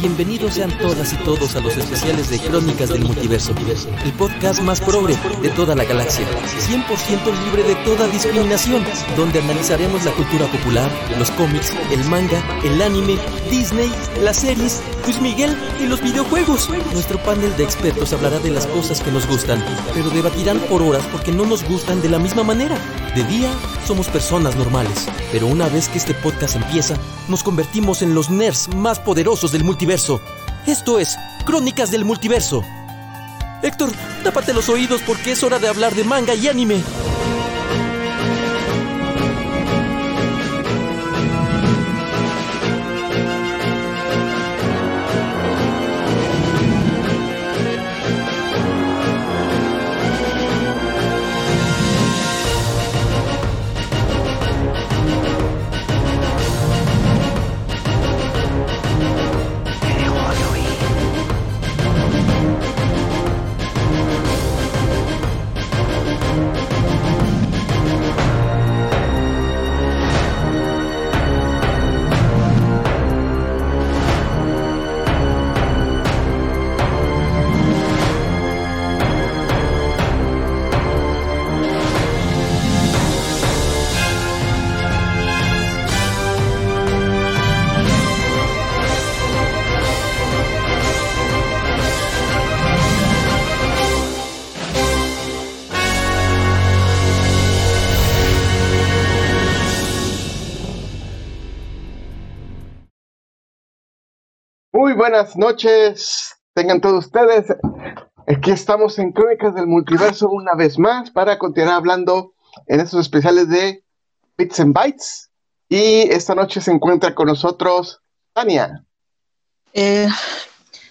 Bienvenidos sean todas y todos a los especiales de Crónicas del Multiverso, el podcast más progre de toda la galaxia, 100% libre de toda discriminación, donde analizaremos la cultura popular, los cómics, el manga, el anime, Disney, las series, Luis Miguel y los videojuegos. Nuestro panel de expertos hablará de las cosas que nos gustan, pero debatirán por horas porque no nos gustan de la misma manera. De día somos personas normales, pero una vez que este podcast empieza, nos convertimos en los nerds más poderosos del multiverso. Esto es Crónicas del Multiverso. Héctor, tápate los oídos porque es hora de hablar de manga y anime. Buenas noches, tengan todos ustedes. Aquí estamos en Crónicas del Multiverso una vez más para continuar hablando en estos especiales de Bits and Bytes. Y esta noche se encuentra con nosotros Tania. Eh,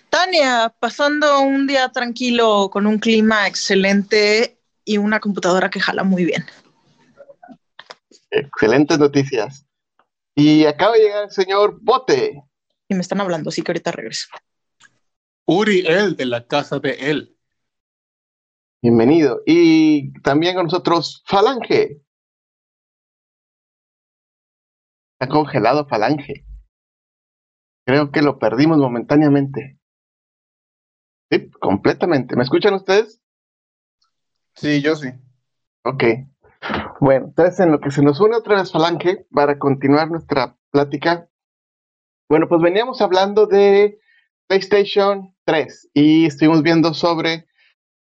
Tania, pasando un día tranquilo con un clima excelente y una computadora que jala muy bien. Excelentes noticias. Y acaba de llegar el señor Bote. Y me están hablando, así que ahorita regreso. Uriel de la casa de él. Bienvenido. Y también con nosotros Falange. Está congelado Falange. Creo que lo perdimos momentáneamente. Sí, completamente. ¿Me escuchan ustedes? Sí, yo sí. Ok. Bueno, entonces en lo que se nos une otra vez Falange para continuar nuestra plática. Bueno, pues veníamos hablando de PlayStation 3 y estuvimos viendo sobre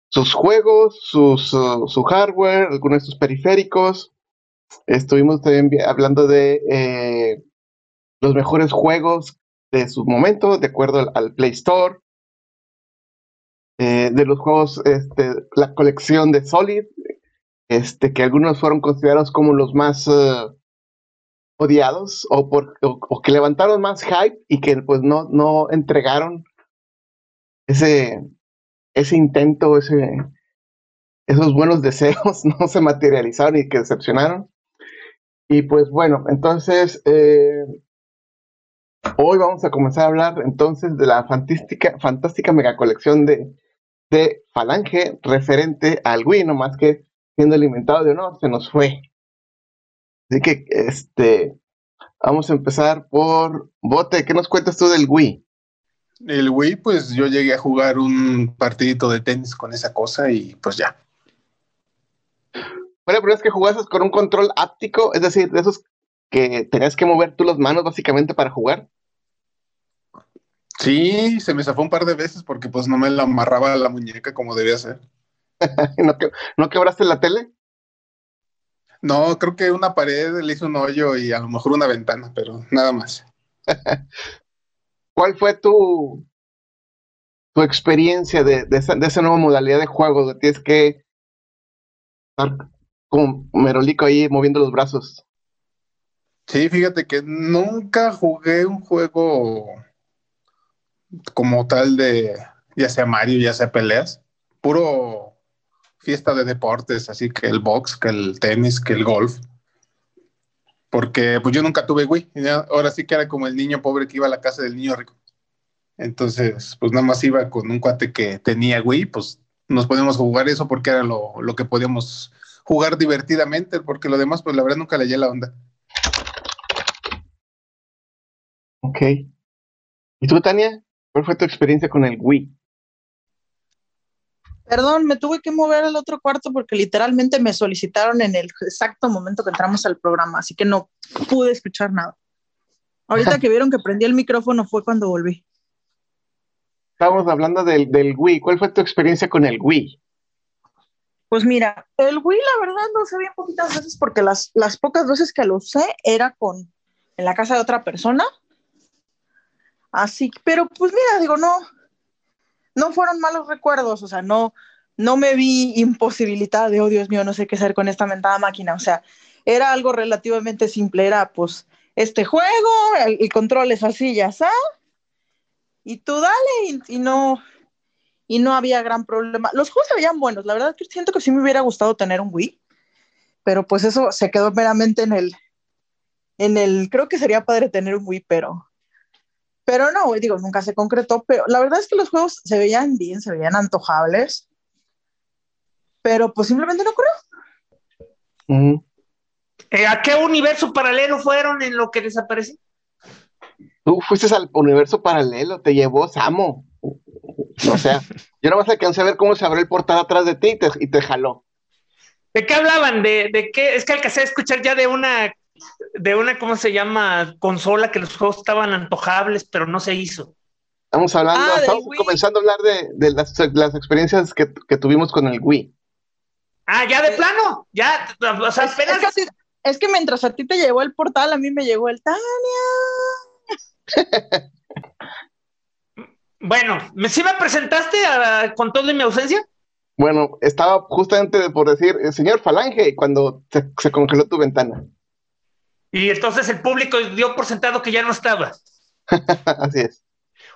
sus juegos, su hardware, algunos de sus periféricos. Estuvimos también hablando de eh, los mejores juegos de su momento, de acuerdo al, Play Store. Eh, de los juegos, este, la colección de Solid, este, que algunos fueron considerados como los más uh, odiados o, por, o, o, que levantaron más hype y que pues no, no entregaron ese, ese intento, ese, esos buenos deseos no se materializaron y que decepcionaron. Y pues bueno, entonces eh, hoy vamos a comenzar a hablar entonces de la fantástica, fantástica mega colección de, de Falange referente al Wii, no más que siendo alimentado de honor, se nos fue. Así que, este, vamos a empezar por Bote. ¿Qué nos cuentas tú del Wii? El Wii, pues yo llegué a jugar un partidito de tenis con esa cosa y pues ya. Bueno, pero es que jugases con un control áptico, es decir, de esos que tenías que mover tú las manos básicamente para jugar. Sí, se me zafó un par de veces porque pues no me la amarraba la muñeca como debía ser. ¿No, que, ¿No quebraste la tele? No, creo que una pared le hizo un hoyo y a lo mejor una ventana, pero nada más. ¿Cuál fue tu, tu experiencia de, de, esa, de esa nueva modalidad de juego? Tienes que estar como merolico ahí moviendo los brazos. Sí, fíjate que nunca jugué un juego como tal de ya sea Mario, ya sea peleas, puro fiesta de deportes, así que el box, que el tenis, que el golf. Porque pues yo nunca tuve Wii, ahora sí que era como el niño pobre que iba a la casa del niño rico. Entonces, pues nada más iba con un cuate que tenía Wii, pues nos podíamos jugar eso porque era lo, lo que podíamos jugar divertidamente, porque lo demás, pues la verdad nunca le la onda. Ok. ¿Y tú, Tania? ¿Cuál fue tu experiencia con el Wii? Perdón, me tuve que mover al otro cuarto porque literalmente me solicitaron en el exacto momento que entramos al programa, así que no pude escuchar nada. Ahorita que vieron que prendí el micrófono fue cuando volví. Estábamos hablando del, del Wii. ¿Cuál fue tu experiencia con el Wii? Pues mira, el Wii la verdad no se bien poquitas veces porque las, las pocas veces que lo usé era con en la casa de otra persona. Así, pero pues mira, digo, no, no fueron malos recuerdos, o sea, no, no me vi imposibilitada de, oh Dios mío, no sé qué hacer con esta mentada máquina, o sea, era algo relativamente simple, era pues este juego, el, control es así, ya está, y tú dale, y, no, y no había gran problema. Los juegos se veían buenos, la verdad que siento que sí me hubiera gustado tener un Wii, pero pues eso se quedó meramente en el, en el, creo que sería padre tener un Wii, pero pero no, digo, nunca se concretó, pero la verdad es que los juegos se veían bien, se veían antojables, pero pues simplemente no ocurrió. Eh, ¿A qué universo paralelo fueron en lo que desapareció? Tú fuiste al universo paralelo, te llevó Samo. O sea, yo no más alcancé a ver cómo se abrió el portal atrás de ti y te, y te jaló. ¿De qué hablaban? ¿De, ¿De, qué? Es que alcancé a escuchar ya de una de una, ¿cómo se llama? Consola que los juegos estaban antojables, pero no se hizo. Estamos hablando, ah, estamos comenzando a hablar de, las, experiencias que, tuvimos con el Wii. Ah, ya de plano, ya, o sea, es, que, mientras a ti te llegó el portal, a mí me llegó el Tania. bueno, ¿sí me presentaste con todo mi ausencia? Bueno, estaba justamente por decir, el señor Falange, cuando se congeló tu ventana. Y entonces el público dio por sentado que ya no estaba. Así es.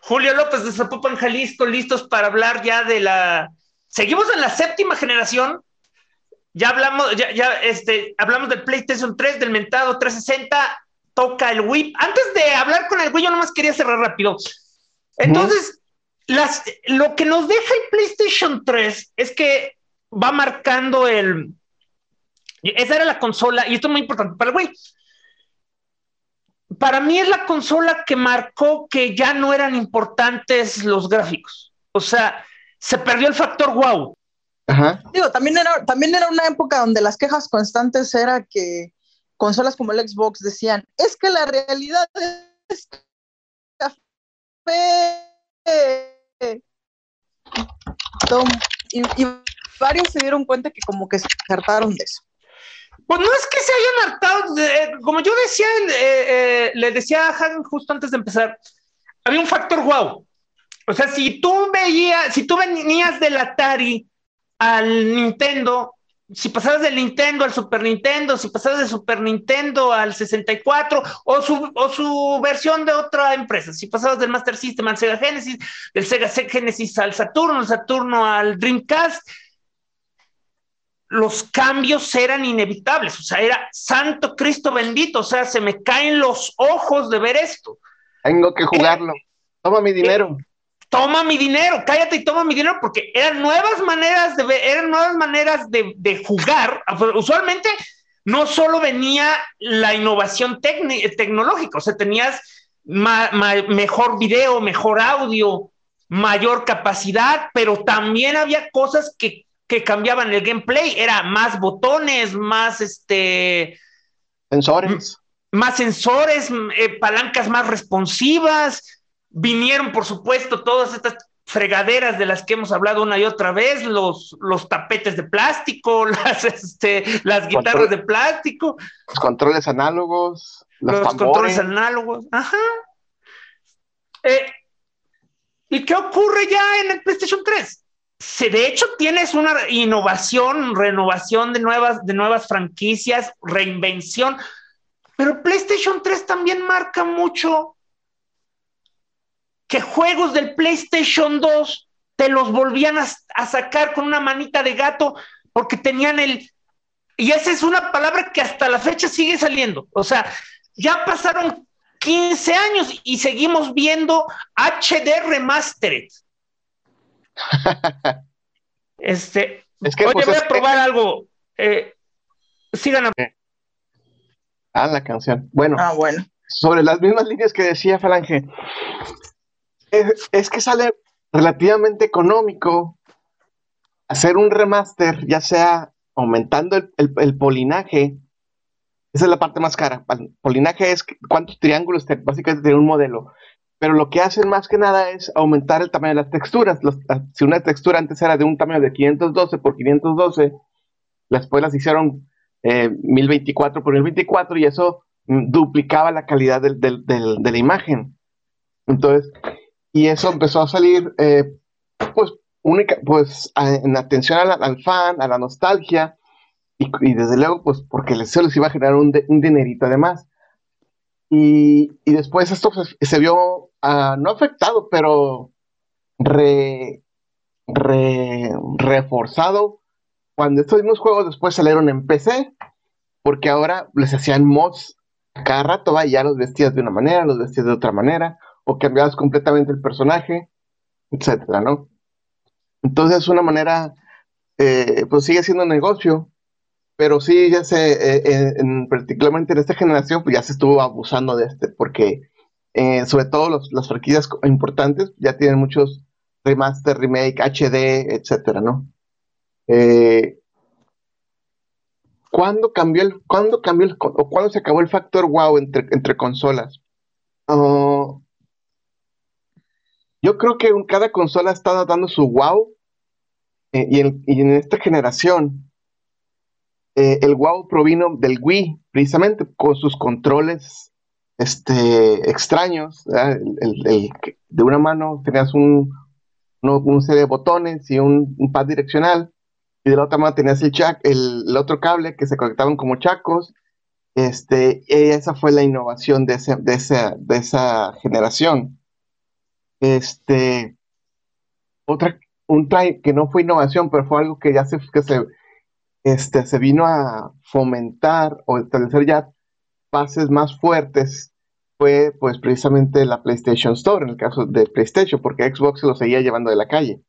Julio López de Zapopan, Jalisco, listos para hablar ya de la. Seguimos en la séptima generación. Ya hablamos, ya, ya este, hablamos del PlayStation 3, del mentado 360, toca el Wii. Antes de hablar con el Wii, yo nomás quería cerrar rápido. Entonces, las, lo que nos deja el PlayStation 3 es que va marcando el. Esa era la consola, y esto es muy importante para el Wii para mí es la consola que marcó que ya no eran importantes los gráficos. O sea, se perdió el factor wow. Digo, también era, también era una época donde las quejas constantes era que consolas como el Xbox decían, es que la realidad es café. Y, y varios se dieron cuenta que como que se hartaron de eso. Pues no es que se hayan hartado, eh, como yo decía, eh, eh, le decía a Hagen justo antes de empezar, había un factor wow. O sea, si tú veías, si tú venías del Atari al Nintendo, si pasabas del Nintendo al Super Nintendo, si pasabas del Super Nintendo al 64 o su, o su versión de otra empresa, si pasabas del Master System al Sega Genesis, del Sega Genesis al Saturno, Saturno al Dreamcast, los cambios eran inevitables, o sea, era Santo Cristo bendito, o sea, se me caen los ojos de ver esto. Tengo que jugarlo. toma mi dinero. Eh, toma mi dinero, cállate y toma mi dinero, porque eran nuevas maneras de ver, eran nuevas maneras de, jugar. Usualmente no solo venía la innovación tecnológica, o sea, tenías mejor video, mejor audio, mayor capacidad, pero también había cosas que que cambiaban el gameplay, era más botones, más este... Sensores. Más sensores, eh, palancas más responsivas. Vinieron, por supuesto, todas estas fregaderas de las que hemos hablado una y otra vez, los, los tapetes de plástico, las, este, las guitarras de plástico. Los controles análogos. Los, controles análogos, ajá. Eh, ¿Y qué ocurre ya en el PlayStation 3? Se, de hecho tienes una innovación, renovación de nuevas, de nuevas franquicias, reinvención, pero PlayStation 3 también marca mucho que juegos del PlayStation 2 te los volvían a, a sacar con una manita de gato porque tenían el... Y esa es una palabra que hasta la fecha sigue saliendo. O sea, ya pasaron 15 años y seguimos viendo HD Remastered. Este, es que, oye, pues, voy a probar algo. Eh, sigan Ah, la canción. Bueno. Ah, bueno. Sobre las mismas líneas que decía Falange. Es, que sale relativamente económico hacer un remaster, ya sea aumentando el, polinaje. Esa es la parte más cara. El polinaje es cuántos triángulos, te, básicamente tiene un modelo. Pero lo que hacen más que nada es aumentar el tamaño de las texturas. si una textura antes era de un tamaño de 512 por 512, después las hicieron 1024 eh, por 1024 y eso mm, duplicaba la calidad de la imagen. Entonces, y eso empezó a salir, eh, pues, única, pues, en atención al, fan, a la nostalgia, y, desde luego, pues, porque se les iba a generar un, dinerito además. Y, y después esto se, vio ah, no afectado, pero re, reforzado cuando estos mismos juegos después salieron en PC, porque ahora les hacían mods cada rato, va, ya los vestías de una manera, los vestías de otra manera, o cambiabas completamente el personaje, etcétera, ¿no? Entonces, una manera, eh, pues sigue siendo negocio, pero sí, ya se, eh, particularmente en esta generación, pues ya se estuvo abusando de este, porque eh, sobre todo las franquicias importantes ya tienen muchos remaster, remake, HD, etcétera, ¿no? Eh, ¿Cuándo cambió el, cuándo cambió el, o cuándo se acabó el factor wow entre, entre consolas? Ah, yo creo que cada consola está dando su wow eh, y, en, esta generación eh, el wow provino del Wii, precisamente con sus controles este, extraños. de una mano tenías un, un, serie de botones y un pad direccional y de la otra mano tenías el, el, otro cable que se conectaban como chacos. Este, esa fue la innovación de, de, esa, generación. Este, otra, un que no fue innovación, pero fue algo que ya se, que se, este, se vino a fomentar o establecer ya bases más fuertes fue pues precisamente la PlayStation Store en el caso de PlayStation, porque Xbox lo seguía llevando de la calle.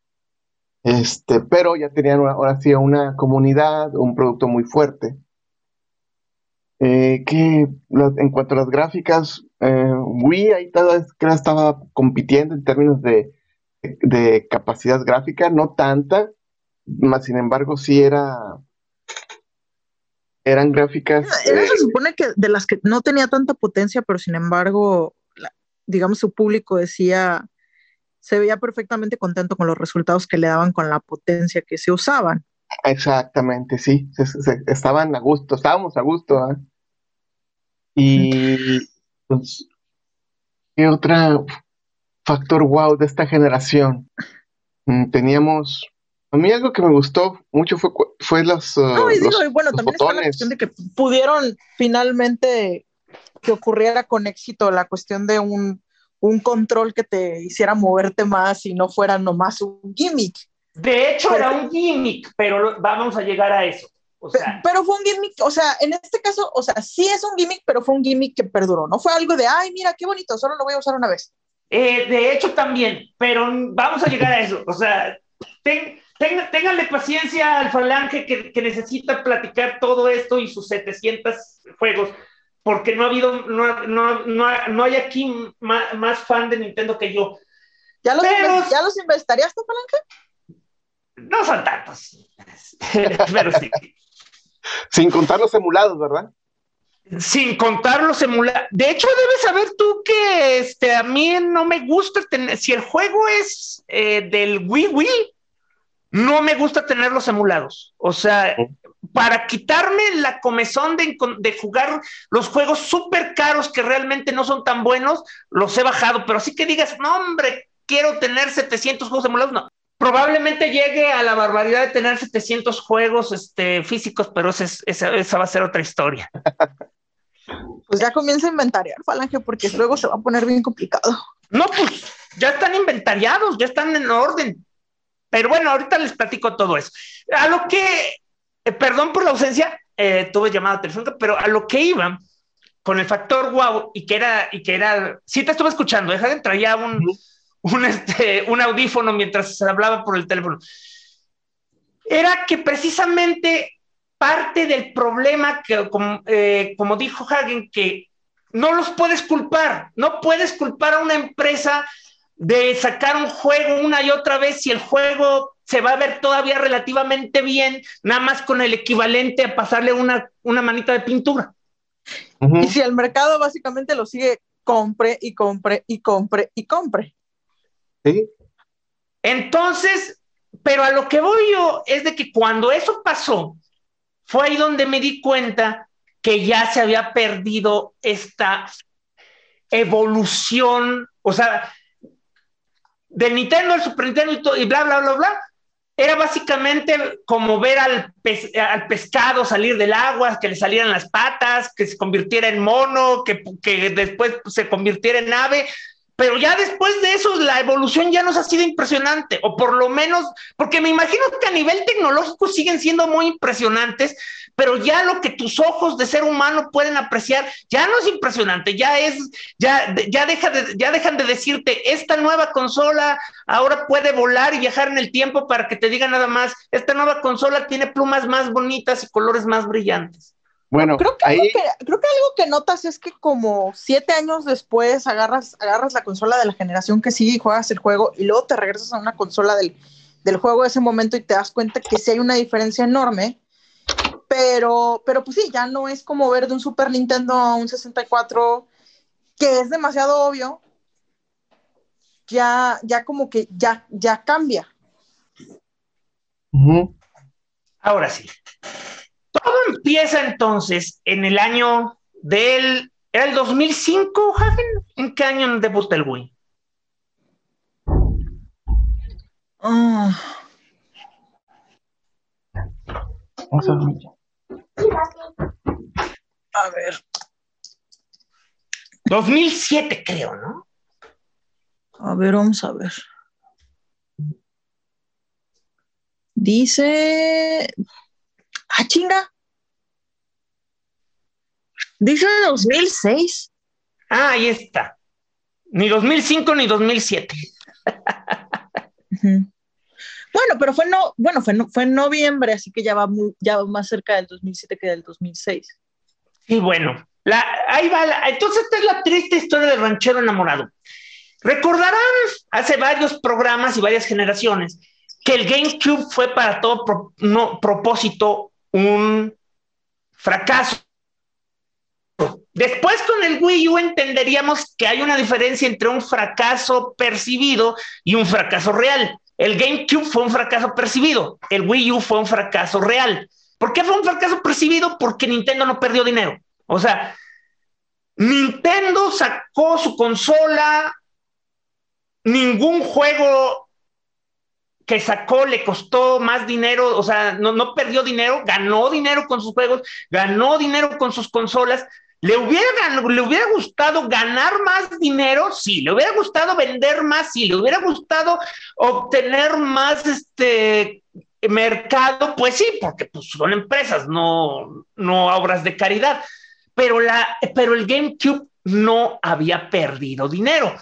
Este, pero ya tenían ahora sí una comunidad, un producto muy fuerte. Eh, que en cuanto a las gráficas, eh, Wii ahí estaba compitiendo en términos de, capacidad gráfica, no tanta, más sin embargo sí era eran gráficas. Era, se supone que de las que no tenía tanta potencia, pero sin embargo, digamos, su público decía, se veía perfectamente contento con los resultados que le daban con la potencia que se usaban. Exactamente, sí, estaban a gusto, estábamos a gusto. ¿ah? Y pues, ¿qué otro factor wow de esta generación? Mm, teníamos, a mí algo que me gustó mucho fue, fue los, uh, no, y bueno, también está la cuestión de que pudieron finalmente que ocurriera con éxito la cuestión de un un control que te hiciera moverte más y no fuera nomás un gimmick. De hecho, era un gimmick, pero vamos a llegar a eso. pero fue un gimmick, o sea, en este caso, o sea, sí es un gimmick, pero fue un gimmick que perduró, no fue algo de, ay, mira, qué bonito, solo lo voy a usar una vez. Eh, de hecho, también, pero vamos a llegar a eso, o sea, ten, ténganle paciencia al falange que, que, necesita platicar todo esto y sus 700 juegos porque no ha habido, no, no, no, no hay aquí más, fan de Nintendo que yo. ¿Ya los, ¿ya los inventarías Palanca? No son tantos, pero sí. Sin contar los emulados, ¿verdad? Sin contar los emulados. De hecho, debes saber tú que este, a mí no me gusta tener, si el juego es eh, del Wii Wii, no me gusta tener los emulados. O sea, para quitarme la comezón de, jugar los juegos súper caros que realmente no son tan buenos, los he bajado, pero así que digas, no hombre, quiero tener 700 juegos emulados, no. Probablemente llegue a la barbaridad de tener 700 juegos este, físicos, pero esa, esa va a ser otra historia. Pues ya comienza a inventariar, Falange, porque luego se va a poner bien complicado. No, pues ya están inventariados, ya están en orden. Pero bueno, ahorita les platico todo eso. A lo que eh, perdón por la ausencia, eh, tuve llamada telefónica, pero a lo que iba con el factor wow y que era, y que era, sí te estuve escuchando, deja de traía un, un, este, un audífono mientras se hablaba por el teléfono. Era que precisamente parte del problema que, como, eh, como dijo Hagen, que no los puedes culpar, no puedes culpar a una empresa de sacar un juego una y otra vez y el juego se va a ver todavía relativamente bien, nada más con el equivalente a pasarle una, una manita de pintura. Y si el mercado básicamente lo sigue, compre y compre y compre y compre. Sí. Entonces, pero a lo que voy yo es de que cuando eso pasó, fue ahí donde me di cuenta que ya se había perdido esta evolución, o sea, del Nintendo al Super Nintendo y bla, bla, bla, bla, era básicamente como ver al, al, pescado salir del agua, que le salieran las patas, que se convirtiera en mono, que, que después se convirtiera en ave. Pero ya después de eso, la evolución ya nos ha sido impresionante, o por lo menos, porque me imagino que a nivel tecnológico siguen siendo muy impresionantes, pero ya lo que tus ojos de ser humano pueden apreciar ya no es impresionante, ya es, ya, ya, deja de, ya dejan de decirte, esta nueva consola ahora puede volar y viajar en el tiempo para que te diga nada más, esta nueva consola tiene plumas más bonitas y colores más brillantes. Bueno, creo que, ahí... algo que, creo que algo que notas es que como siete años después agarras, agarras la consola de la generación que sigue y juegas el juego y luego te regresas a una consola del, del juego de ese momento y te das cuenta que sí hay una diferencia enorme, pero, pero pues sí, ya no es como ver de un Super Nintendo a un 64, que es demasiado obvio, ya, ya como que ya, ya cambia. Ahora sí. Todo empieza entonces en el año del. ¿Era el 2005, Hagen? ¿En qué año debuta el Wii? Ah. A ver. 2007, creo, ¿no? A ver, vamos a ver. Dice. Ah, chinga. Dice 2006. Ah, ahí está. Ni 2005 ni 2007. Bueno, pero fue no, bueno, fue, fue en noviembre, así que ya va muy, ya más cerca del 2007 que del 2006. Y bueno, la, ahí va, entonces esta es la triste historia del ranchero enamorado. Recordarán hace varios programas y varias generaciones que el GameCube fue para todo no, propósito un fracaso. Después con el Wii U entenderíamos que hay una diferencia entre un fracaso percibido y un fracaso real. El GameCube fue un fracaso percibido, el Wii U fue un fracaso real. ¿Por qué fue un fracaso percibido? Porque Nintendo no perdió dinero. O sea, Nintendo sacó su consola, ningún juego que sacó le costó más dinero, o sea, no, no perdió dinero, ganó dinero con sus juegos, ganó dinero con sus consolas, ¿Le hubiera, ¿Le hubiera gustado ganar más dinero? Sí. ¿Le hubiera gustado vender más? Sí. ¿Le hubiera gustado obtener más este, mercado? Pues sí, porque pues, son empresas, no, no obras de caridad. Pero, la, pero el GameCube no había perdido dinero.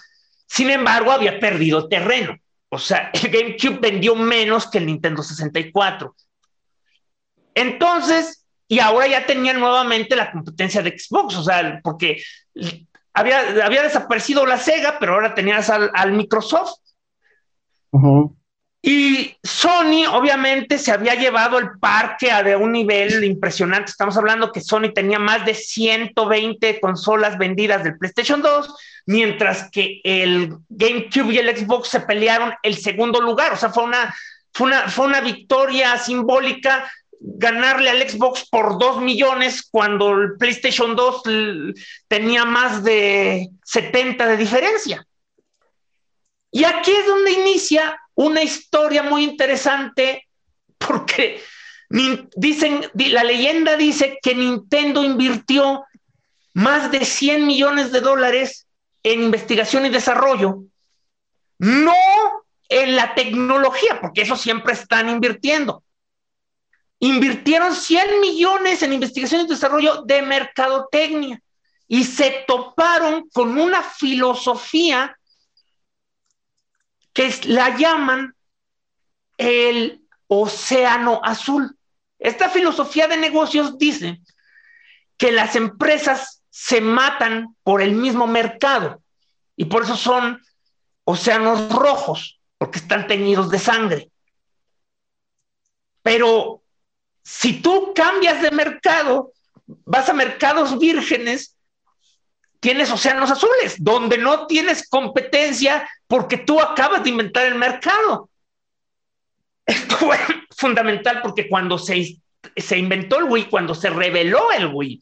Sin embargo, había perdido terreno. O sea, el GameCube vendió menos que el Nintendo 64. Entonces, y ahora ya tenían nuevamente la competencia de Xbox, o sea, porque había, había desaparecido la Sega, pero ahora tenías al, Microsoft. Y Sony, obviamente, se había llevado el parque a de un nivel impresionante. Estamos hablando que Sony tenía más de 120 consolas vendidas del PlayStation 2, mientras que el GameCube y el Xbox se pelearon el segundo lugar. O sea, fue una, fue una, fue una victoria simbólica ganarle al Xbox por 2 millones cuando el PlayStation 2 tenía más de 70 de diferencia. Y aquí es donde inicia una historia muy interesante porque dicen, la leyenda dice que Nintendo invirtió más de 100 millones de dólares en investigación y desarrollo, no en la tecnología, porque eso siempre están invirtiendo, invirtieron 100 millones en investigación y desarrollo de mercadotecnia y se toparon con una filosofía que la llaman el océano azul. Esta filosofía de negocios dice que las empresas se matan por el mismo mercado y por eso son océanos rojos, porque están teñidos de sangre. Pero si tú cambias de mercado, vas a mercados vírgenes, tienes océanos azules, donde no tienes competencia porque tú acabas de inventar el mercado. Esto fue fundamental porque cuando se, se inventó el Wii, cuando se reveló el Wii,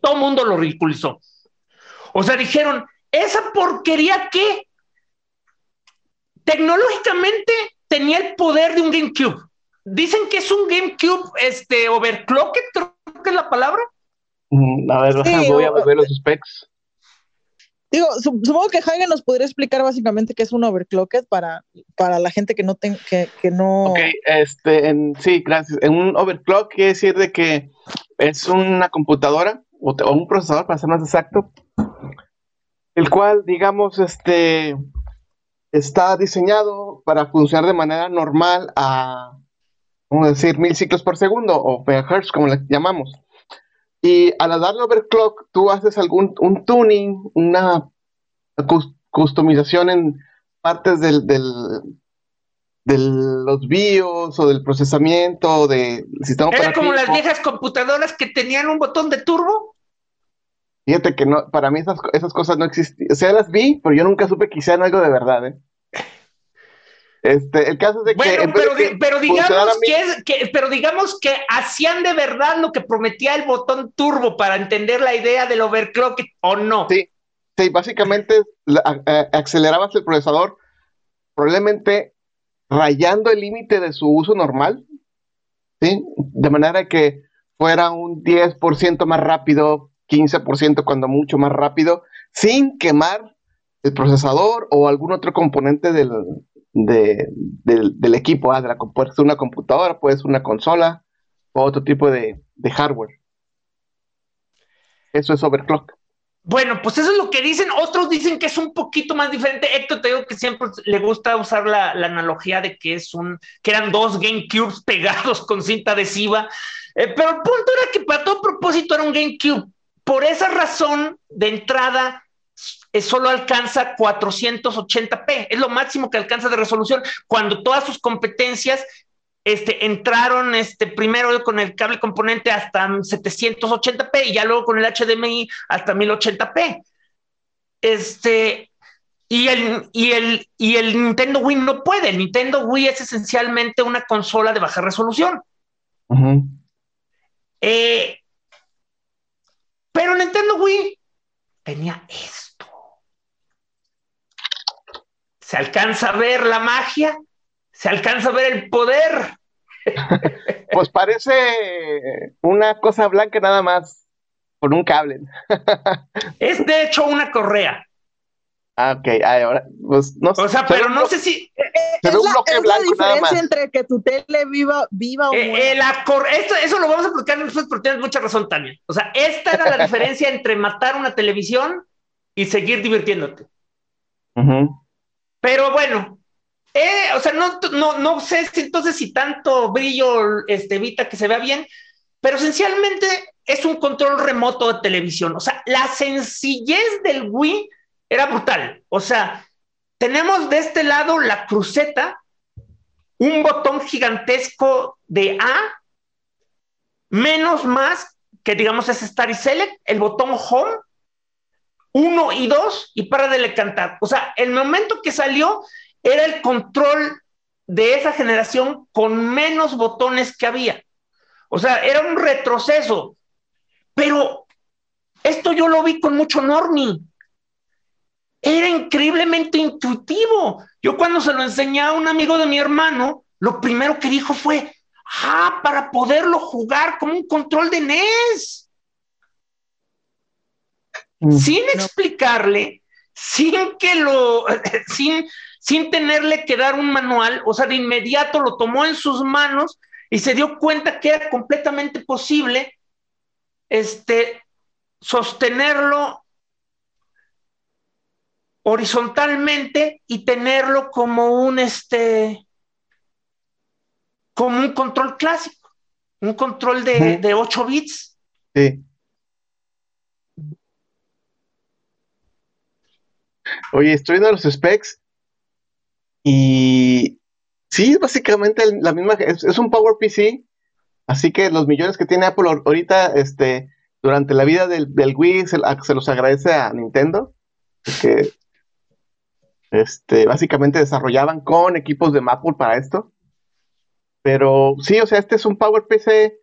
todo el mundo lo ridiculizó. O sea, dijeron, esa porquería que tecnológicamente tenía el poder de un GameCube. Dicen que es un GameCube este, overclocked, creo que es la palabra. Mm, a ver, Sí, voy a ver los specs. Digo, su- supongo que Hagen nos podría explicar básicamente qué es un overclocked para, para la gente que no ten- que, que no. Ok, este, en, sí, gracias. En un overclock quiere decir de que es una computadora o, o un procesador, para ser más exacto, el cual, digamos, este, está diseñado para funcionar de manera normal a, vamos a decir, mil ciclos por segundo o megahertz, como le llamamos. Y al darle overclock, tú haces algún un tuning, una cus- customización en partes del, del, de los BIOS o del procesamiento del sistema Era como las operativo. viejas computadoras que tenían un botón de turbo. Fíjate que no, para mí esas, esas cosas no existían. O sea, las vi, pero yo nunca supe que hicieran algo de verdad, ¿eh? Este, el caso es de que Bueno, pero, que pero digamos que, es, que, pero digamos que hacían de verdad lo que prometía el botón turbo para entender la idea del overclock o no. Sí. Sí, básicamente la- a- a- acelerabas el procesador, probablemente rayando el límite de su uso normal, ¿sí? De manera que fuera un 10% más rápido, 15% cuando mucho más rápido, sin quemar el procesador o algún otro componente del, de- del, equipo, ah, de la, puede ser una computadora, puede ser una consola o otro tipo de, hardware. Eso es overclock. Bueno, pues eso es lo que dicen. Otros dicen que es un poquito más diferente. Héctor, te digo que siempre le gusta usar la, analogía de que es un, que eran dos GameCubes pegados con cinta adhesiva. Eh, pero el punto era que para todo propósito era un GameCube. Por esa razón, de entrada, solo alcanza 480p. Es lo máximo que alcanza de resolución. Cuando todas sus competencias este, entraron este, primero con el cable componente hasta 780p y ya luego con el HDMI hasta 1080p. Este, y el, y, el, y el Nintendo Wii no puede. El Nintendo Wii es esencialmente una consola de baja resolución. Ujú. Eh, pero Nintendo Wii tenía esto. Se alcanza a ver la magia, se alcanza a ver el poder. Pues parece una cosa blanca nada más, con un cable. Es de hecho una correa. Ah, ok, ay, ahora, pues no sé. O sea, pero no sé si Se es ve un la, es la diferencia entre que tu tele viva, viva o Eh, muera. eh, la cor- esto, eso lo vamos a explicar después porque tienes mucha razón, Tania. O sea, esta era la diferencia entre matar una televisión y seguir divirtiéndote. Ujú. Pero bueno, eh, o sea, no, no, no sé si entonces si tanto brillo este, evita que se vea bien, pero esencialmente es un control remoto de televisión. O sea, la sencillez del Wii era brutal. O sea, tenemos de este lado la cruceta, un botón gigantesco de A, menos más, que digamos es Start y Select, el botón Home, uno y dos, y para de cantar. O sea, el momento que salió era el control de esa generación con menos botones que había. O sea, era un retroceso. Pero esto yo lo vi con mucho normie. Era increíblemente intuitivo. Yo cuando se lo enseñé a un amigo de mi hermano, lo primero que dijo fue, ah, para poderlo jugar como un control de NES. Mm. Sin explicarle, sin que lo, sin, sin tenerle que dar un manual, o sea, de inmediato lo tomó en sus manos y se dio cuenta que era completamente posible este, sostenerlo horizontalmente y tenerlo como un este como un control clásico, un control de, de 8 bits. Sí. Oye, estoy viendo los specs y sí, básicamente la misma, es, un Power PC, así que los millones que tiene Apple ahorita, este, durante la vida del, Wii se, los agradece a Nintendo, que este, básicamente desarrollaban con equipos de Apple para esto. Pero sí, o sea, este es un Power PC,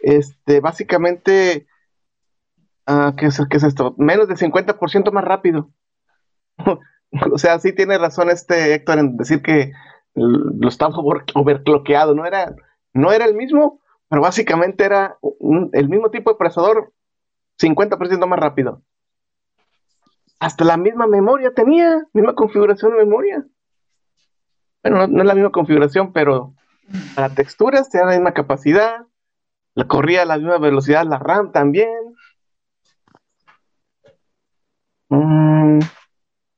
este, básicamente, uh, ¿qué, es, ¿qué es esto? Menos del 50% más rápido. o sea, sí tiene razón este Héctor en decir que lo estaba overcloqueado, no era, no era el mismo, pero básicamente era el mismo tipo de procesador, 50% más rápido. Hasta la misma memoria tenía, misma configuración de memoria. Bueno, no, es la misma configuración, pero para texturas tenía la misma capacidad, la corría a la misma velocidad, la RAM también. Mm,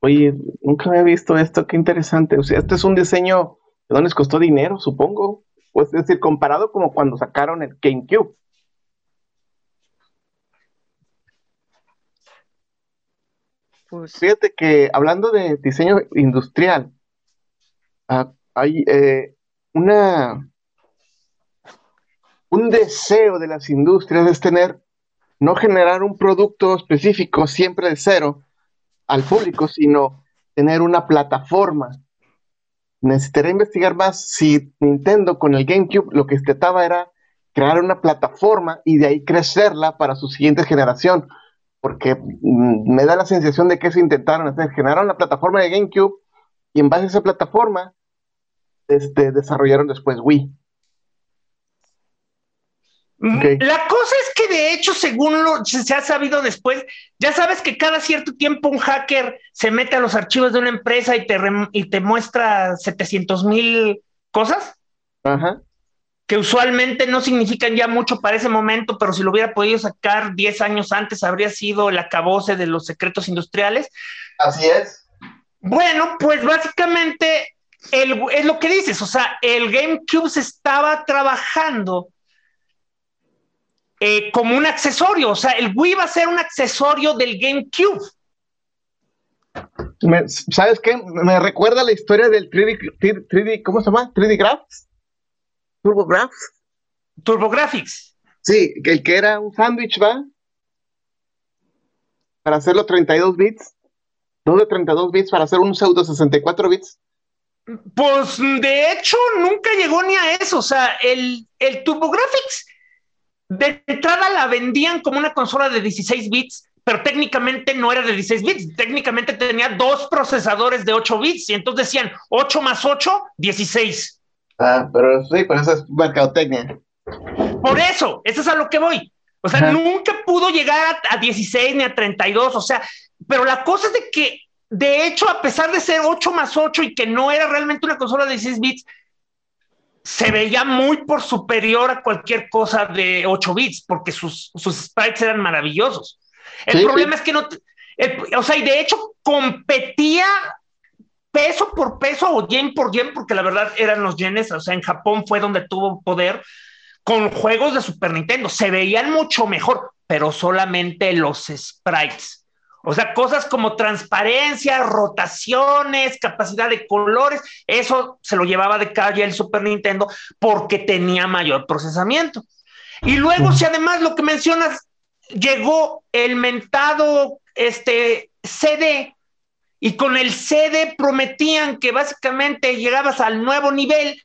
oye, nunca había visto esto, qué interesante. O sea, este es un diseño que no les costó dinero, supongo. Pues, es decir, comparado como cuando sacaron el GameCube. Pues fíjate que hablando de diseño industrial, ah, hay eh, una un deseo de las industrias es tener, no generar un producto específico siempre de cero al público, sino tener una plataforma necesitaría investigar más si Nintendo con el GameCube lo que intentaba era crear una plataforma y de ahí crecerla para su siguiente generación. Porque mm, me da la sensación de que eso intentaron hacer. Generaron la plataforma de GameCube y en base a esa plataforma este, desarrollaron después Wii. La cosa es que de hecho, según lo, se ha sabido después, ya sabes que cada cierto tiempo un hacker se mete a los archivos de una empresa y te, y te muestra 700 mil cosas. Que usualmente no significan ya mucho para ese momento, pero si lo hubiera podido sacar 10 años antes, habría sido el acabose de los secretos industriales. Así es. Bueno, pues básicamente es lo que dices, o sea, el GameCube se estaba trabajando eh, como un accesorio. O sea, el Wii va a ser un accesorio del GameCube. ¿Sabes qué? Me recuerda la historia del 3D, ¿cómo se llama? 3D Graphs. TurboGrafx. TurboGrafx. Sí, el que era un sándwich, ¿va? Para hacerlo 32 bits. Dos de 32 bits para hacer un pseudo 64 bits. Pues de hecho nunca llegó ni a eso. O sea, el, el TurboGrafx de entrada la vendían como una consola de 16 bits, pero técnicamente no era de 16 bits, técnicamente tenía dos procesadores de 8 bits y entonces decían 8 más 8, 16. Ah, pero sí, pero eso es mercadotecnia. Por eso, eso es a lo que voy. O sea, nunca pudo llegar a, a, 16 ni a 32, o sea, pero la cosa es de que, de hecho, a pesar de ser 8 más 8 y que no era realmente una consola de 16 bits, se veía muy por superior a cualquier cosa de 8 bits, porque sus, sprites eran maravillosos. El problema es que no, o sea, y de hecho competía peso por peso o yen por yen, porque la verdad eran los yenes, o sea, en Japón fue donde tuvo poder con juegos de Super Nintendo. Se veían mucho mejor, pero solamente los sprites. O sea, cosas como transparencia, rotaciones, capacidad de colores, eso se lo llevaba de calle el Super Nintendo porque tenía mayor procesamiento. Y luego, si además lo que mencionas, llegó el mentado este, CD, y con el CD prometían que básicamente llegabas al nuevo nivel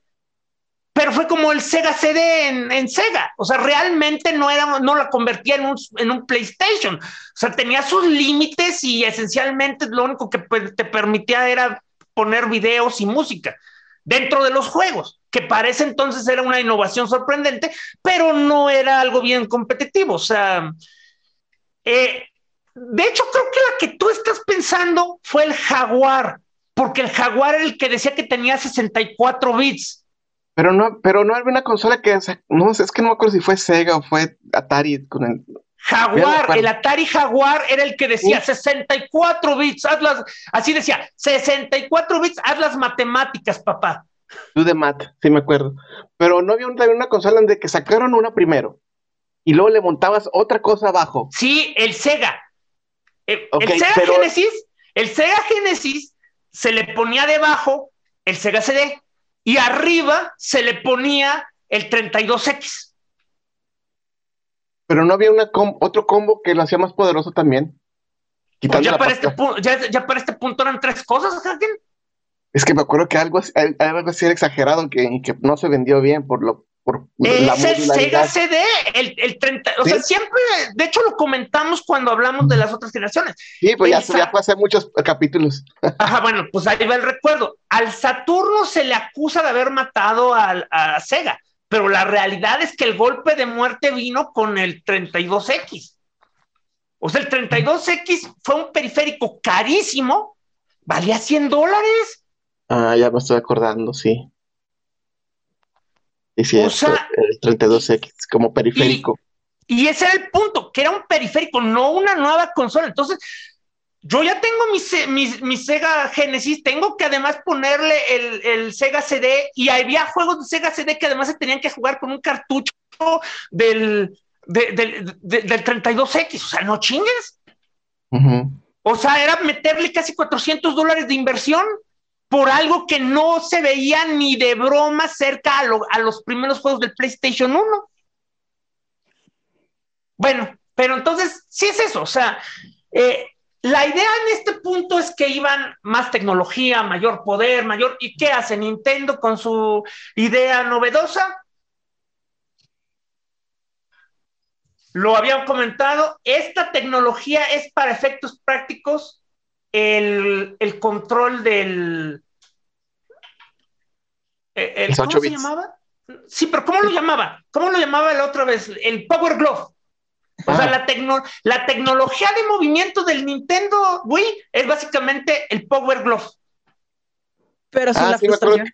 pero fue como el Sega CD en, Sega. O sea, realmente no, era, no la convertía en un, en un PlayStation. O sea, tenía sus límites y esencialmente lo único que te permitía era poner videos y música dentro de los juegos, que parece entonces era una innovación sorprendente, pero no era algo bien competitivo. O sea, eh, de hecho, creo que la que tú estás pensando fue el Jaguar, porque el Jaguar era el que decía que tenía 64 bits. Pero no, pero no había una consola que, no es que no me acuerdo si fue Sega o fue Atari con el. Jaguar, el Atari Jaguar era el que decía 64 bits, haz las, así decía, 64 bits, haz las matemáticas, papá. Tú de mat, sí me acuerdo. Pero no había una, una consola donde que sacaron una primero y luego le montabas otra cosa abajo. Sí, el Sega. El, Sega Genesis El Sega Genesis se le ponía debajo el Sega CD y arriba se le ponía el 32X. Pero no había una otro combo que lo hacía más poderoso también. Pues ya, para este ya, para este punto eran tres cosas, Hagen. Es que me acuerdo que algo, algo así era exagerado que, que no se vendió bien por lo por es el Sega CD, el, el 30, o sea, siempre, de hecho lo comentamos cuando hablamos de las otras generaciones. Sí, pues ya, ya, fue hace muchos capítulos. Ajá, bueno, pues ahí va el recuerdo. Al Saturno se le acusa de haber matado al, a Sega, pero la realidad es que el golpe de muerte vino con el 32X. O sea, el 32X fue un periférico carísimo, valía 100 dólares. Ah, ya me estoy acordando, sí. Y sí, o sea, el 32X como periférico. Y, ese era el punto, que era un periférico, no una nueva consola. Entonces, yo ya tengo mi, Sega Genesis, tengo que además ponerle el, Sega CD y había juegos de Sega CD que además se tenían que jugar con un cartucho del, del, 32X, o sea, no chingues. O sea, era meterle casi 400 dólares de inversión por algo que no se veía ni de broma cerca a, los primeros juegos del PlayStation 1. Bueno, pero entonces, sí es eso, o sea, eh, la idea en este punto es que iban más tecnología, mayor poder, mayor... ¿Y qué hace Nintendo con su idea novedosa? Lo habían comentado, esta tecnología es para efectos prácticos el, control del... El, ¿Cómo se llamaba? Sí, pero ¿cómo lo llamaba? ¿Cómo lo llamaba la otra vez? El Power Glove. O sea, ah. la, la tecnología de movimiento del Nintendo Wii es básicamente el Power Glove. Pero sin ah, la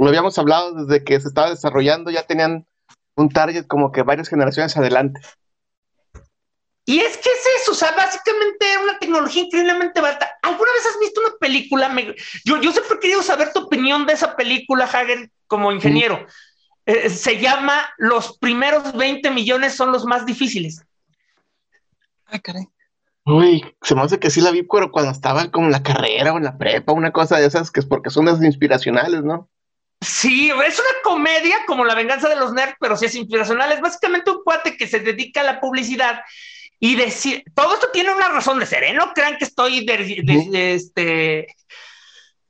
lo habíamos hablado desde que se estaba desarrollando, ya tenían un target como que varias generaciones adelante. Y es que es eso, o sea, básicamente una tecnología increíblemente barata. ¿Alguna vez has visto una película? yo, yo siempre he querido saber tu opinión de esa película, Hager, como ingeniero. Eh, se llama Los primeros 20 millones son los más difíciles. Ay, caray. Uy, se me hace que sí la vi, pero cuando estaba como en la carrera o en la prepa, una cosa de esas, que es porque son esas inspiracionales, ¿no? Sí, es una comedia como La venganza de los nerds, pero sí es inspiracional. Es básicamente un cuate que se dedica a la publicidad y decir, todo esto tiene una razón de ser, ¿eh? No crean que estoy este,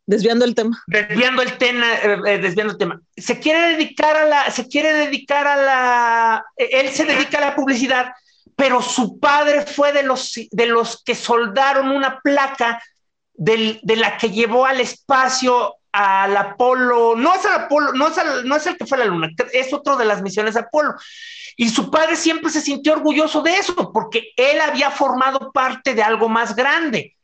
desviando el tema. Desviando el tema, eh, eh, desviando el tema. Se quiere dedicar a la, se quiere dedicar a la, él se dedica a la publicidad, pero su padre fue de los, de los que soldaron una placa de la que llevó al espacio al Apolo, no es al Apolo, no es, no es el que fue a la Luna, es otro de las misiones Apolo. Y su padre siempre se sintió orgulloso de eso, porque él había formado parte de algo más grande.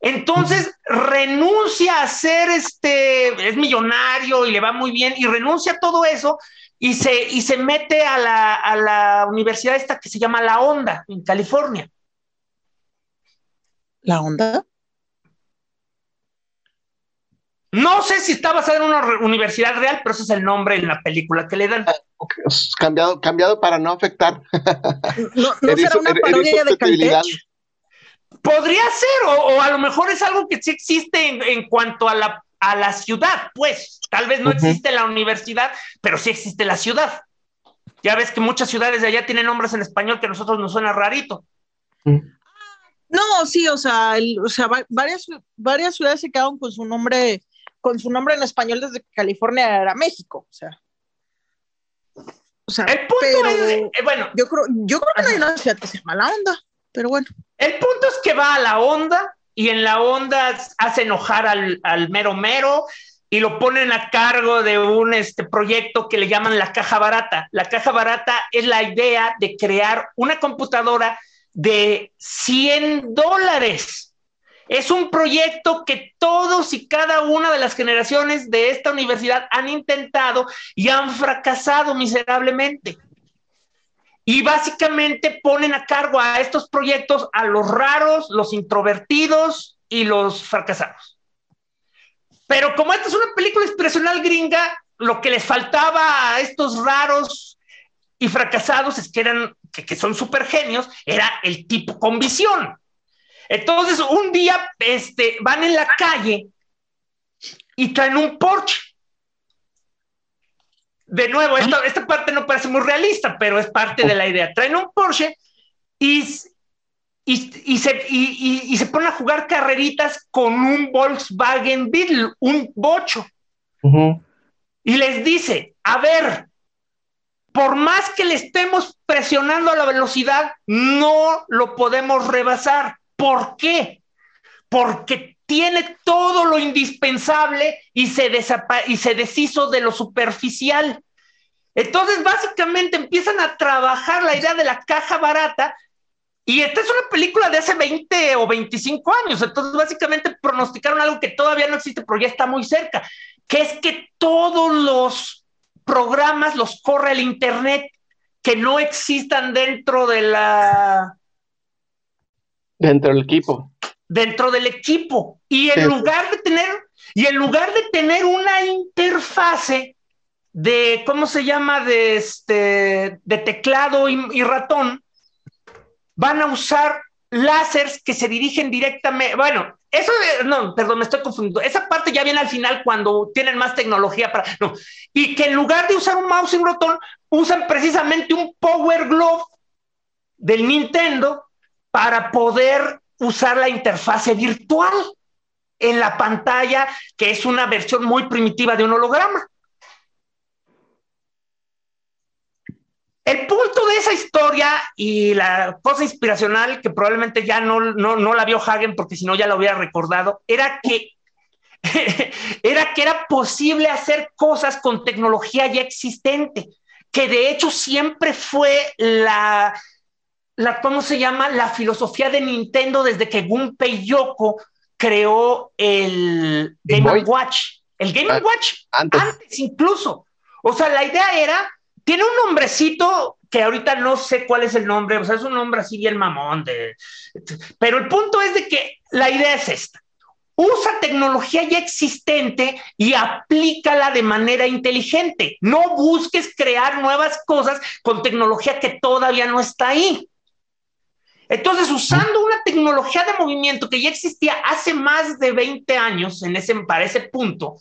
Entonces renuncia a ser este, es millonario y le va muy bien, y renuncia a todo eso y se, y se mete a la, a la universidad esta que se llama La Onda, en California. ¿La Onda? No sé si está basada en una universidad real, pero ese es el nombre en la película que le dan. Cambiado, cambiado para no afectar. ¿No, será una parodia de Caltech? Podría ser, o, a lo mejor es algo que sí existe en, cuanto a la, a la ciudad, pues. Tal vez no existe la universidad, pero sí existe la ciudad. Ya ves que muchas ciudades de allá tienen nombres en español que a nosotros nos suena rarito. No, sí, o sea, o sea varias, varias ciudades se quedaron con su nombre con su nombre en español desde que California era México, o sea. O sea, el punto es, eh, bueno, yo creo, yo creo que no hay una ciudad que se llama la onda, pero bueno. El punto es que va a la onda y en la onda hace enojar al, al mero mero y lo ponen a cargo de un este, proyecto que le llaman la caja barata. La caja barata es la idea de crear una computadora de 100 dólares es un proyecto que todos y cada una de las generaciones de esta universidad han intentado y han fracasado miserablemente. Y básicamente ponen a cargo a estos proyectos a los raros, los introvertidos y los fracasados. Pero como esta es una película inspiracional gringa, lo que les faltaba a estos raros y fracasados es que eran, que, que son super genios, era el tipo con visión. Entonces, un día este, van en la calle y traen un Porsche. De nuevo, esta, esta parte no parece muy realista, pero es parte de la idea. Traen un Porsche y, y, se, y, se ponen a jugar carreritas con un Volkswagen Beetle, un bocho. Y les dice, a ver, por más que le estemos presionando a la velocidad, no lo podemos rebasar. ¿Por qué? Porque tiene todo lo indispensable y se, deshizo de lo superficial. Entonces, básicamente empiezan a trabajar la idea de la caja barata y esta es una película de hace 20 o 25 años. Entonces, básicamente pronosticaron algo que todavía no existe, pero ya está muy cerca, que es que todos los programas los corre el Internet que no existan dentro de la Dentro del equipo. Dentro del equipo. Y en lugar de tener, y en lugar de tener una interfase de, ¿cómo se llama? De este, de teclado y, ratón, van a usar láseres que se dirigen directamente. Bueno, eso, no, perdón, me estoy confundiendo. Esa parte ya viene al final cuando tienen más tecnología para. No. Y que en lugar de usar un mouse y un ratón, usan precisamente un Power Glove del Nintendo para poder usar la interfase virtual en la pantalla, que es una versión muy primitiva de un holograma. El punto de esa historia y la cosa inspiracional, que probablemente ya no, no, la vio Hagen porque si no ya lo hubiera recordado, era que, era que era posible hacer cosas con tecnología ya existente, que de hecho siempre fue la, la, ¿cómo se llama? La filosofía de Nintendo desde que Gunpei Yoko creó el Game Watch. El Game ah, Watch antes. incluso. O sea, la idea era, tiene un nombrecito que ahorita no sé cuál es el nombre, o sea, es un nombre así bien mamón, de, pero el punto es de que la idea es esta. Usa tecnología ya existente y aplícala de manera inteligente. No busques crear nuevas cosas con tecnología que todavía no está ahí. Entonces, usando una tecnología de movimiento que ya existía hace más de 20 años en ese, para ese punto,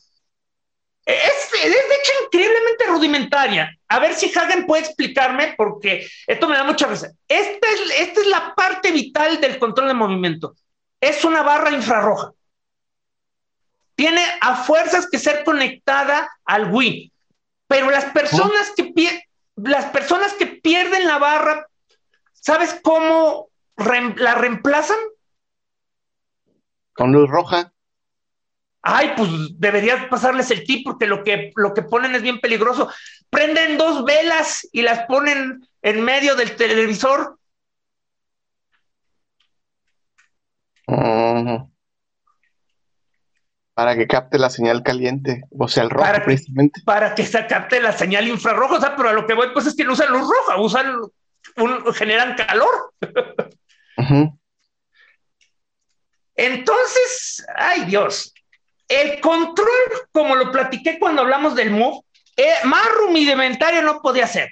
es, de hecho increíblemente rudimentaria. A ver si Hagen puede explicarme, porque esto me da mucha risa. Esta es, esta es la parte vital del control de movimiento. Es una barra infrarroja. Tiene a fuerzas que ser conectada al Wii. Pero las personas, que, las personas que pierden la barra, ¿sabes cómo la reemplazan. Con luz roja. Ay, pues deberías pasarles el tip porque lo que, lo que ponen es bien peligroso. Prenden dos velas y las ponen en medio del televisor. Para que capte la señal caliente, o sea, el rojo para precisamente. para que se capte la señal infrarroja, o sea, pero a lo que voy pues es que no usan luz roja, usan, un, generan calor. Entonces, ay Dios, el control, como lo platiqué cuando hablamos del Move, eh, más rudimentario no podía ser.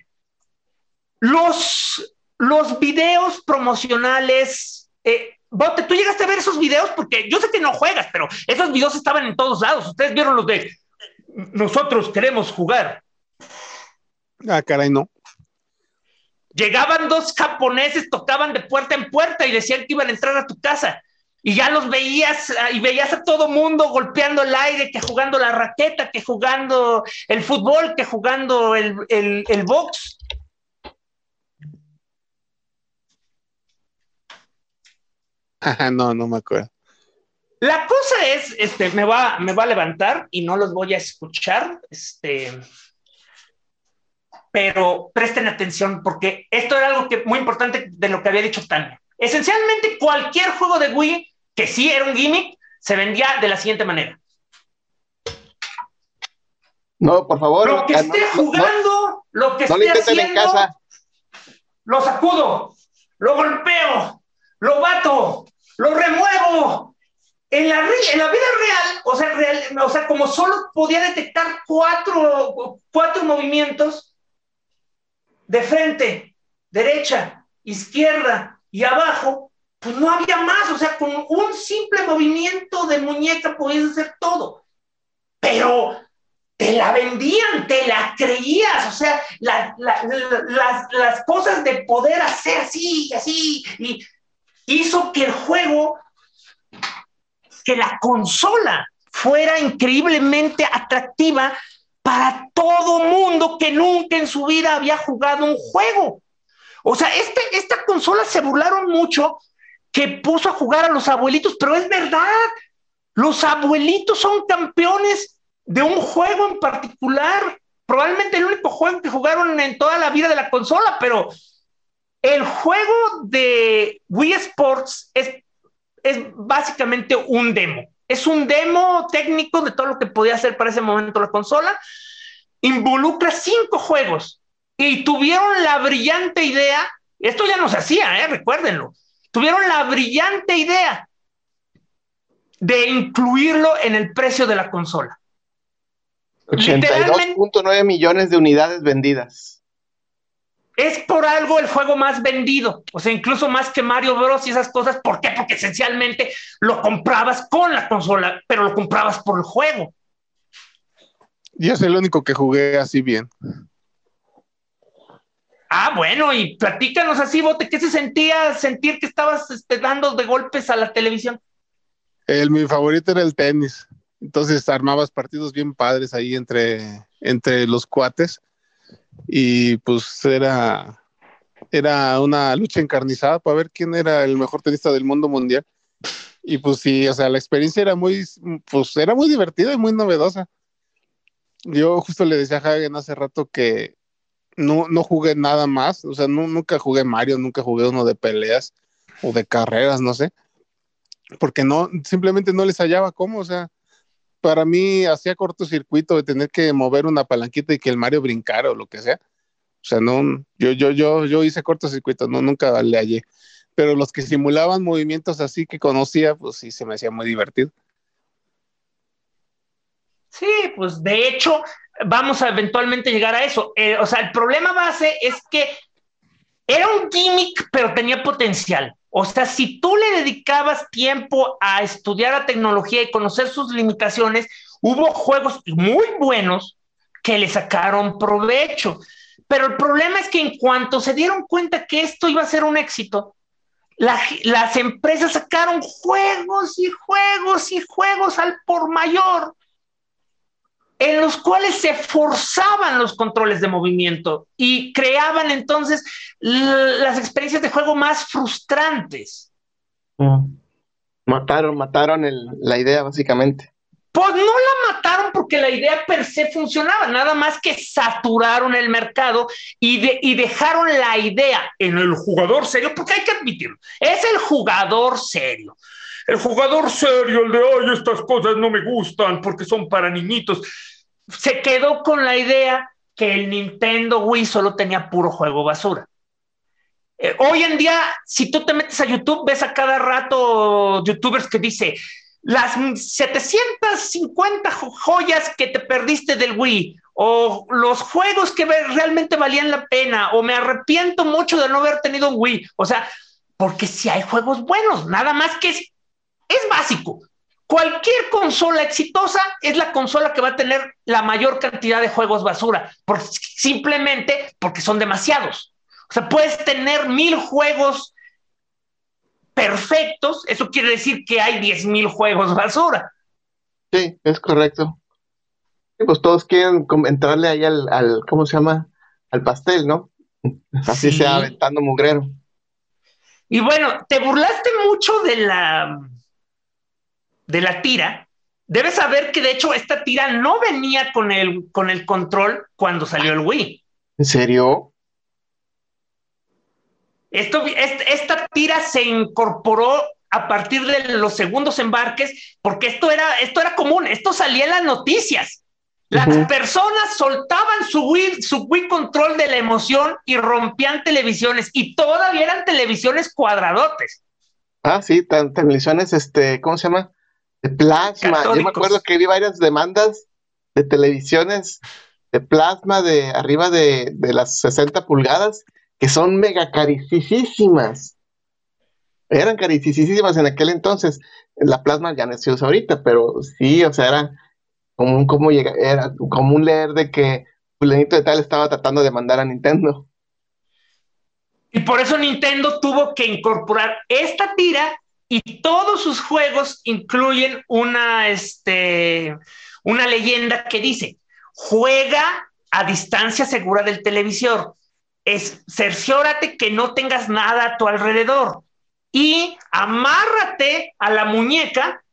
Los, los videos promocionales, eh, Bote, tú llegaste a ver esos videos porque yo sé que no juegas, pero esos videos estaban en todos lados. Ustedes vieron los de nosotros queremos jugar. Ah, caray, no. Llegaban dos japoneses, tocaban de puerta en puerta y decían que iban a entrar a tu casa. Y ya los veías ah, y veías a todo mundo golpeando el aire, que jugando la raqueta, que jugando el fútbol, que jugando el, el, box. No, no me acuerdo. La cosa es, este, me va, me va a levantar y no los voy a escuchar. Este, pero presten atención porque esto era algo que, muy importante de lo que había dicho Tania. Esencialmente cualquier juego de Wii que sí era un gimmick se vendía de la siguiente manera. No, por favor. Lo que esté jugando, lo que esté haciendo, en casa. lo sacudo, lo golpeo, lo bato, lo remuevo. En la, en la vida real, o sea, real, o sea, como solo podía detectar cuatro, cuatro movimientos, de frente, derecha, izquierda y abajo, pues no había más, o sea, con un simple movimiento de muñeca podías hacer todo. Pero te la vendían, te la creías, o sea, las, las, cosas de poder hacer así y así, y hizo que el juego, que la consola fuera increíblemente atractiva para todo mundo que nunca en su vida había jugado un juego. O sea, este, esta consola se burlaron mucho que puso a jugar a los abuelitos, pero es verdad, los abuelitos son campeones de un juego en particular, probablemente el único juego que jugaron en toda la vida de la consola, pero el juego de Wii Sports es, es básicamente un demo. Es un demo técnico de todo lo que podía hacer para ese momento la consola. Involucra cinco juegos y tuvieron la brillante idea, esto ya no se hacía, ¿eh? recuérdenlo, tuvieron la brillante idea de incluirlo en el precio de la consola. 82.9 millones de unidades vendidas. Es por algo el juego más vendido, o sea, incluso más que Mario Bros. y esas cosas. ¿Por qué? Porque esencialmente lo comprabas con la consola, pero lo comprabas por el juego. Y es el único que jugué así bien. Ah, bueno, y platícanos así, Bote, ¿qué se sentía sentir que estabas este, dando de golpes a la televisión? El, mi favorito era el tenis. Entonces armabas partidos bien padres ahí entre, entre los cuates y pues era, era una lucha encarnizada para ver quién era el mejor tenista del mundo mundial. Y pues sí, o sea, la experiencia era muy, pues era muy divertida y muy novedosa. Yo justo le decía a Hagen hace rato que no, no jugué nada más, o sea, nunca jugué Mario, nunca jugué uno de peleas o de carreras, no sé, porque no, simplemente no les hallaba cómo, o sea, para mí hacía cortocircuito de tener que mover una palanquita y que el Mario brincara o lo que sea. O sea, no, yo, yo, yo, yo hice cortocircuito, no, nunca le hallé. Pero los que simulaban movimientos así que conocía, pues sí se me hacía muy divertido. Sí, pues de hecho, vamos a eventualmente llegar a eso. Eh, o sea, el problema base es que era un gimmick, pero tenía potencial. O sea, si tú le dedicabas tiempo a estudiar la tecnología y conocer sus limitaciones, hubo juegos muy buenos que le sacaron provecho. Pero el problema es que en cuanto se dieron cuenta que esto iba a ser un éxito, las empresas sacaron juegos y juegos y juegos al por mayor en los cuales se forzaban los controles de movimiento y creaban entonces las experiencias de juego más frustrantes. Mm. Mataron, mataron la idea básicamente. Pues no la mataron porque la idea per se funcionaba, nada más que saturaron el mercado y, y dejaron la idea en el jugador serio, porque hay que admitirlo, es el jugador serio. El jugador serio, el de, ay, estas cosas no me gustan porque son para niñitos, se quedó con la idea que el Nintendo Wii solo tenía puro juego basura. Eh, hoy en día, si tú te metes a YouTube, ves a cada rato youtubers que dice las 750 joyas que te perdiste del Wii o los juegos que realmente valían la pena o me arrepiento mucho de no haber tenido un Wii. O sea, porque si hay juegos buenos, nada más que es, es básico. Cualquier consola exitosa es la consola que va a tener la mayor cantidad de juegos basura, simplemente porque son demasiados. O sea, puedes tener mil juegos perfectos, eso quiere decir que hay diez mil juegos basura. Sí, es correcto. pues todos quieren entrarle ahí al, ¿cómo se llama? Al pastel, ¿no? Así sea aventando mugrero. Y bueno, te burlaste mucho de la de la tira, debes saber que de hecho esta tira no venía con el, con el control cuando salió el Wii. ¿En serio? Esto, esta tira se incorporó a partir de los segundos embarques, porque esto era, esto era común, esto salía en las noticias. Las personas soltaban su Wii, su Wii control de la emoción y rompían televisiones, y todavía eran televisiones cuadradotes. Ah, sí, televisiones, este, ¿cómo se llama? De plasma. Yo me acuerdo que vi varias demandas de televisiones de plasma de arriba de, las 60 pulgadas que son mega caricísimas. eran carísimas en aquel entonces. La plasma ya no se usa ahorita, pero sí, o sea, era como un, como llega, era como un leer de que fulanito de tal estaba tratando de mandar a Nintendo. Y por eso Nintendo tuvo que incorporar esta tira y todos sus juegos incluyen una, este, una leyenda que dice, juega a distancia segura del televisor. Es cerciórate que no tengas nada a tu alrededor y amárrate a la muñeca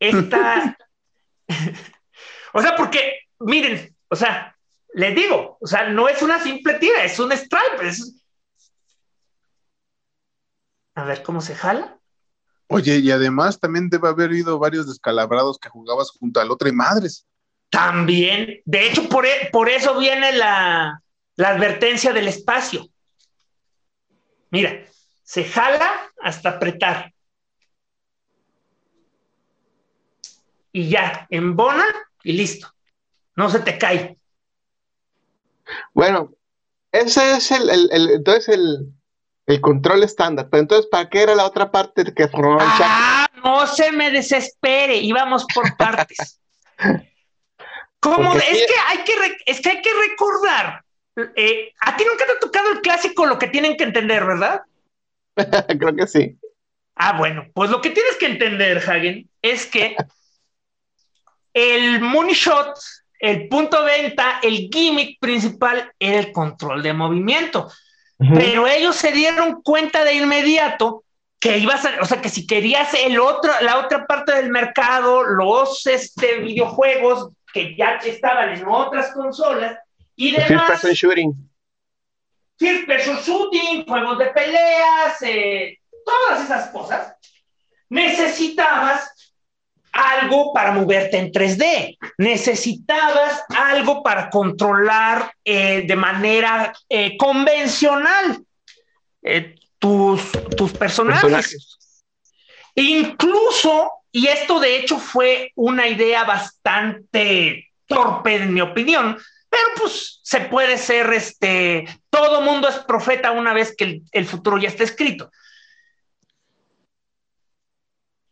esta. o sea, porque, miren, o sea, les digo, o sea, no es una simple tira, es un stripe. A ver cómo se jala. Oye, y además también debe haber habido varios descalabrados que jugabas junto al otro y madres. También, de hecho, por, e, por eso viene la, la advertencia del espacio. Mira, se jala hasta apretar. Y ya, embona y listo. No se te cae. Bueno, ese es el, el, entonces el, el, control estándar. Pero entonces, ¿para qué era la otra parte que formaba el ah, No se me desespere, íbamos por partes. ¿Cómo? Es, que hay que es que hay que recordar. Eh, a ti nunca te ha tocado el clásico lo que tienen que entender, ¿verdad? Creo que sí. Ah, bueno, pues lo que tienes que entender, Hagen, es que el money shot, el punto de venta, el gimmick principal era el control de movimiento. Pero ellos se dieron cuenta de inmediato que ibas a, o sea, que si querías el otro, la otra parte del mercado, los este, videojuegos que ya estaban en otras consolas y demás. First person shooting. First person shooting, juegos de peleas, eh, todas esas cosas, necesitabas algo para moverte en 3D, necesitabas algo para controlar eh, de manera eh, convencional tus, tus personajes. personajes. Incluso, y esto de hecho fue una idea bastante torpe en mi opinión, pero pues se puede ser, este, todo mundo es profeta una vez que el, futuro ya está escrito.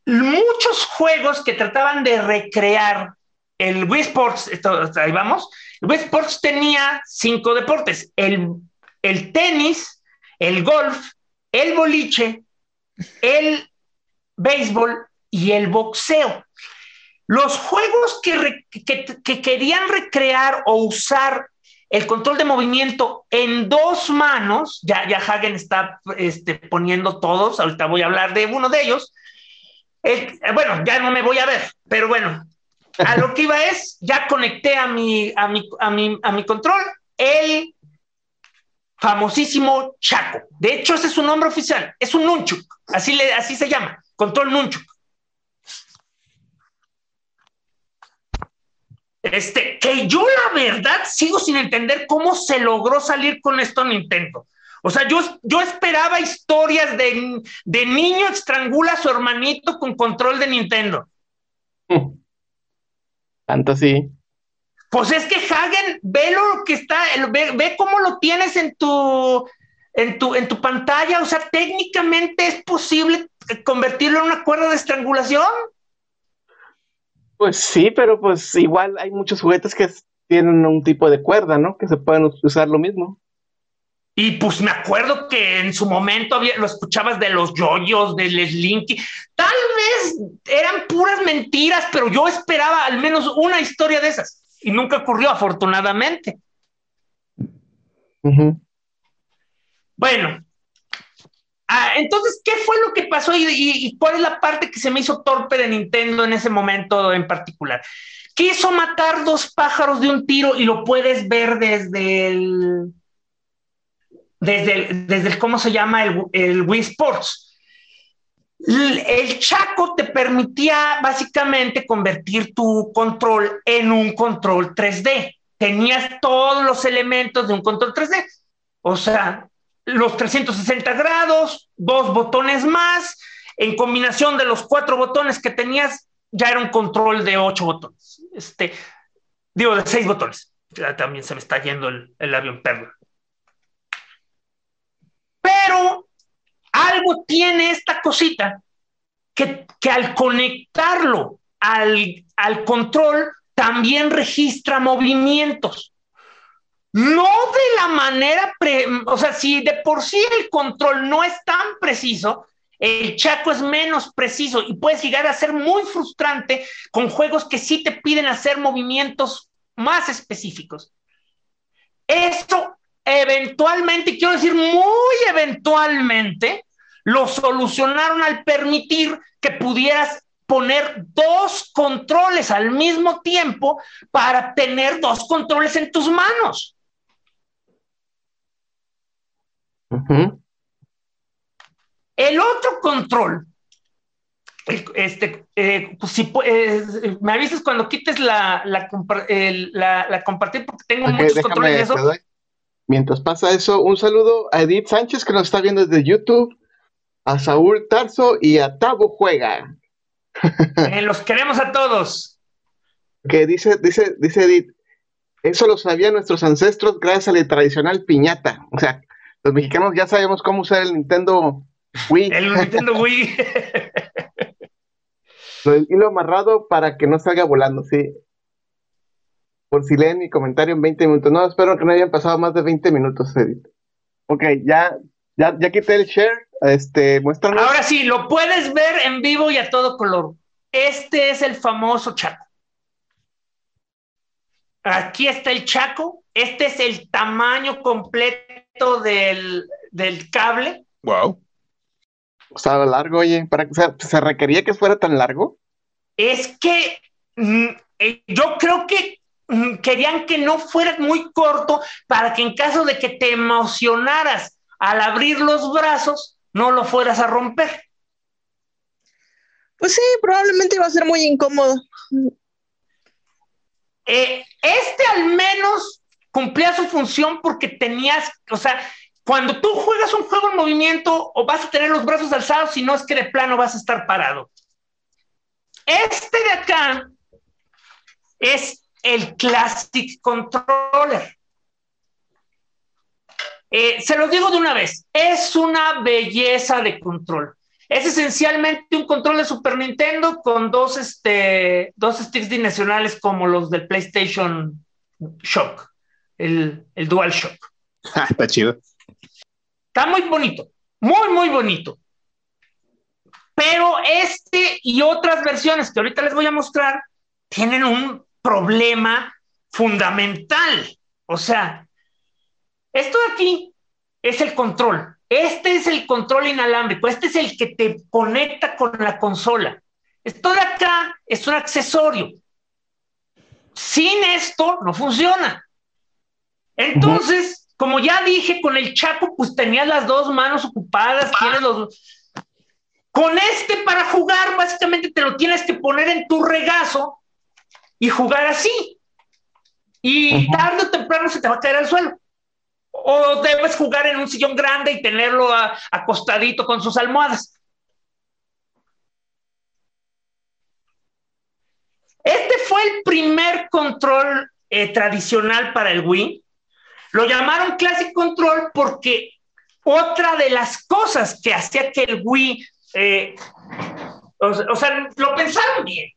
Muchos juegos que trataban de recrear el Wii Sports, ahí vamos, el Wii Sports tenía cinco deportes, el, el tenis, el golf, el boliche, el béisbol y el boxeo. Los juegos que, querían recrear o usar el control de movimiento en dos manos, ya, ya Hagen está este, poniendo todos, ahorita voy a hablar de uno de ellos. Bueno, ya no me voy a ver, pero bueno, a lo que iba es, ya conecté a mi, a mi, a mi, a mi control el famosísimo Chaco. De hecho, ese es su nombre oficial, es un Nunchuk, así, le, así se llama, control Nunchuk. Este, que yo la verdad sigo sin entender cómo se logró salir con esto Nintendo. O sea, yo, yo esperaba historias de, de niño estrangula a su hermanito con control de Nintendo. Tanto sí. Pues es que Hagen, ve lo que está, ve, ve cómo lo tienes en tu, en tu, en tu pantalla. O sea, técnicamente es posible convertirlo en una cuerda de estrangulación. Pues sí, pero pues igual hay muchos juguetes que tienen un tipo de cuerda, ¿no? Que se pueden usar lo mismo. Y pues me acuerdo que en su momento había, lo escuchabas de los yoyos, del Slinky. Tal vez eran puras mentiras, pero yo esperaba al menos una historia de esas. Y nunca ocurrió, afortunadamente. Bueno, Ah, entonces, ¿qué fue lo que pasó y, cuál es la parte que se me hizo torpe de Nintendo en ese momento en particular? Quiso matar dos pájaros de un tiro y lo puedes ver desde el, desde desde ¿cómo se llama? El, Wii Sports. el Chaco te permitía básicamente convertir tu control en un control 3D. Tenías todos los elementos de un control 3D. O sea, los 360 grados, dos botones más, en combinación de los cuatro botones que tenías, ya era un control de ocho botones. Este, digo, de seis botones. Ya también se me está yendo el, avión perro. Pero algo tiene esta cosita que, que al conectarlo al, al control también registra movimientos. No de la manera, o sea, si de por sí el control no es tan preciso, el Chaco es menos preciso y puedes llegar a ser muy frustrante con juegos que sí te piden hacer movimientos más específicos. Esto eventualmente, quiero decir muy eventualmente, lo solucionaron al permitir que pudieras poner dos controles al mismo tiempo para tener dos controles en tus manos. El otro control, este, eh, pues si eh, me avisas cuando quites la, la, compartir porque tengo muchos controles de eso. Mientras pasa eso, un saludo a Edith Sánchez que nos está viendo desde YouTube, a Saúl Tarso y a Tabo Juega. Eh, los queremos a todos. Que dice, dice, dice Edith, eso lo sabían nuestros ancestros gracias a la tradicional piñata. O sea, los mexicanos ya sabemos cómo usar el Nintendo Wii. El Nintendo Wii. El hilo amarrado para que no salga volando, sí. Por si leen mi comentario en 20 minutos. No, espero que no hayan pasado más de 20 minutos, Edith. Ok, ya, ya, ya quité el share. Este, muéstranos. Ahora sí, lo puedes ver en vivo y a todo color. Este es el famoso Chaco. Aquí está el Chaco. Este es el tamaño completo del, del cable. Wow. O sea, largo, oye, para que se requería que fuera tan largo. Es que mm, eh, yo creo que mm, querían que no fuera muy corto para que en caso de que te emocionaras al abrir los brazos, no lo fueras a romper. Pues sí, probablemente iba a ser muy incómodo. Eh, este al menos cumplía su función porque tenías, o sea, cuando tú juegas un juego en movimiento o vas a tener los brazos alzados, si no es que de plano vas a estar parado. Este de acá es el Classic Controller. Eh, se lo digo de una vez, es una belleza de control. Es esencialmente un control de Super Nintendo con dos, este, dos sticks dimensionales como los del PlayStation Shock, el, el Dual Shock. Está chido. Está muy bonito, muy, muy bonito. Pero este y otras versiones que ahorita les voy a mostrar tienen un problema fundamental. O sea, esto de aquí es el control. Este es el control inalámbrico. Este es el que te conecta con la consola. Esto de acá es un accesorio. Sin esto no funciona. Entonces, como ya dije, con el Chaco, pues tenías las dos manos ocupadas, tienes los. Con este para jugar, básicamente te lo tienes que poner en tu regazo y jugar así. Y tarde o temprano se te va a caer al suelo. O debes jugar en un sillón grande y tenerlo acostadito con sus almohadas. Este fue el primer control eh, tradicional para el Wii lo llamaron Classic Control porque otra de las cosas que hacía que el Wii, eh, o, sea, lo pensaron bien.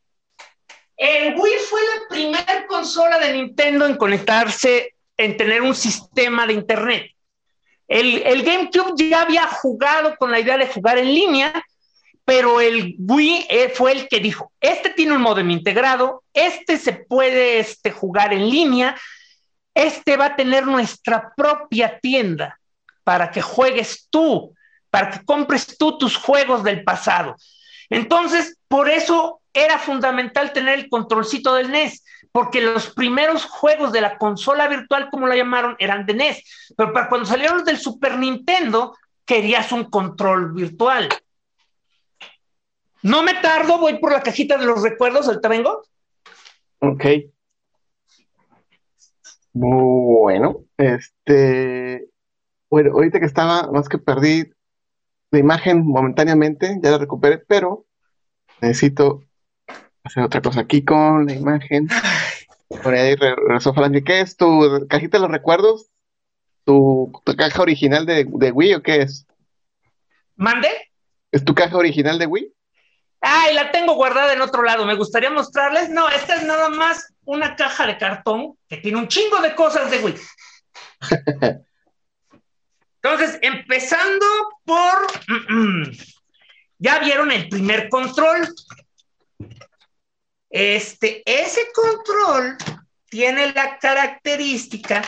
El Wii fue la primera consola de Nintendo en conectarse, en tener un sistema de Internet. El, el, GameCube ya había jugado con la idea de jugar en línea, pero el Wii eh, fue el que dijo, este tiene un modem integrado, este se puede este, jugar en línea, este va a tener nuestra propia tienda para que juegues tú, para que compres tú tus juegos del pasado. Entonces, por eso era fundamental tener el controlcito del NES, porque los primeros juegos de la consola virtual, como la llamaron, eran de NES. Pero para cuando salieron del Super Nintendo, querías un control virtual. No me tardo, voy por la cajita de los recuerdos, ahorita vengo. Ok. Bueno, este, bueno, ahorita que estaba, más que perdí la imagen momentáneamente, ya la recuperé, pero necesito hacer otra cosa aquí con la imagen. Por ahí regresó ¿Qué es tu cajita de los recuerdos? ¿Tu, caja original de, Wii o qué es? ¿Mande? ¿Es tu caja original de Wii? Ay, la tengo guardada en otro lado. Me gustaría mostrarles. No, esta es nada más una caja de cartón que tiene un chingo de cosas de Wii. Entonces, empezando por. ya vieron el primer control. Este, ese control tiene la característica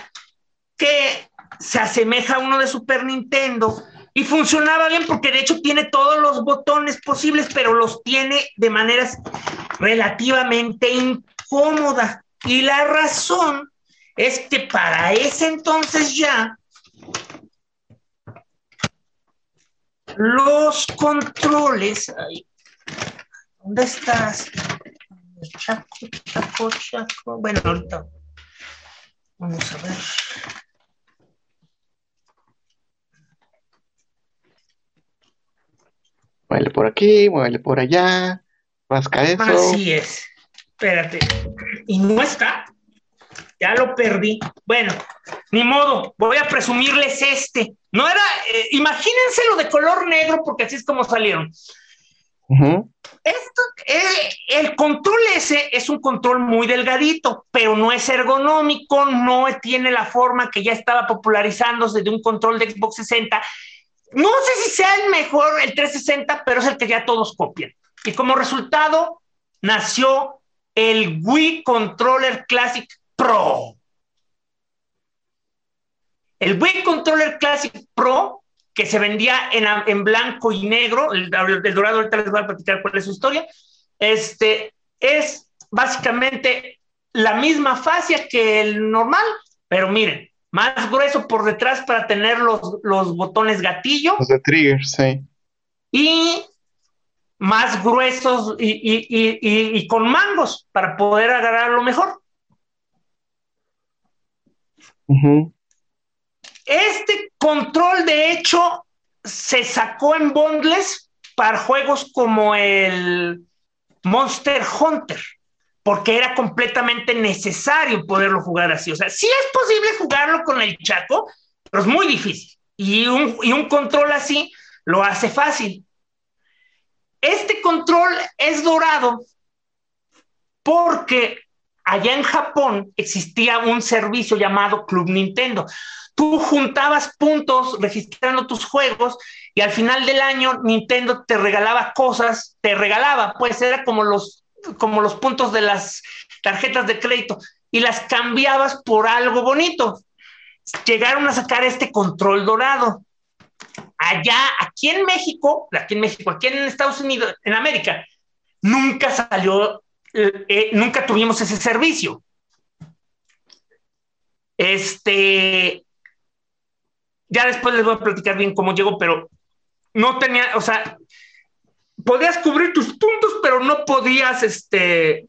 que se asemeja a uno de Super Nintendo y funcionaba bien porque de hecho tiene todos los botones posibles, pero los tiene de maneras relativamente incómodas. Y la razón es que para ese entonces ya los controles, ¿dónde estás? Chaco, chaco, chaco. Bueno, ahorita vamos a ver. Muévele por aquí, muévele por allá, rasca eso. Así es. Espérate. Y no está. Ya lo perdí. Bueno, ni modo, voy a presumirles este. No era, eh, imagínense lo de color negro, porque así es como salieron. Eh, el control ese es un control muy delgadito, pero no es ergonómico, no tiene la forma que ya estaba popularizándose de un control de Xbox 60. No sé si sea el mejor, el 360, pero es el que ya todos copian. Y como resultado, nació el Wii Controller Classic Pro. El Wii Controller Classic Pro que se vendía en, blanco y negro, el, dorado, ahorita les voy a platicar cuál es su historia, este, es básicamente la misma fascia que el normal, pero miren, más grueso por detrás para tener los, los botones gatillo. Los de trigger, sí. Y más gruesos y, con mangos para poder agarrarlo mejor. Este control, de hecho, se sacó en bundles para juegos como el Monster Hunter, porque era completamente necesario poderlo jugar así. O sea, sí es posible jugarlo con el Chaco, pero es muy difícil. Y un, y un control así lo hace fácil. Este control es dorado porque allá en Japón existía un servicio llamado Club Nintendo tú juntabas puntos registrando tus juegos y al final del año Nintendo te regalaba cosas, te regalaba, pues era como los, como los puntos de las tarjetas de crédito y las cambiabas por algo bonito. Llegaron a sacar este control dorado. Allá, aquí en México, aquí en México, aquí en Estados Unidos, en América, nunca salió, eh, eh, nunca tuvimos ese servicio. Este, ya después les voy a platicar bien cómo llegó, pero no tenía, o sea, podías cubrir tus puntos, pero no podías, este,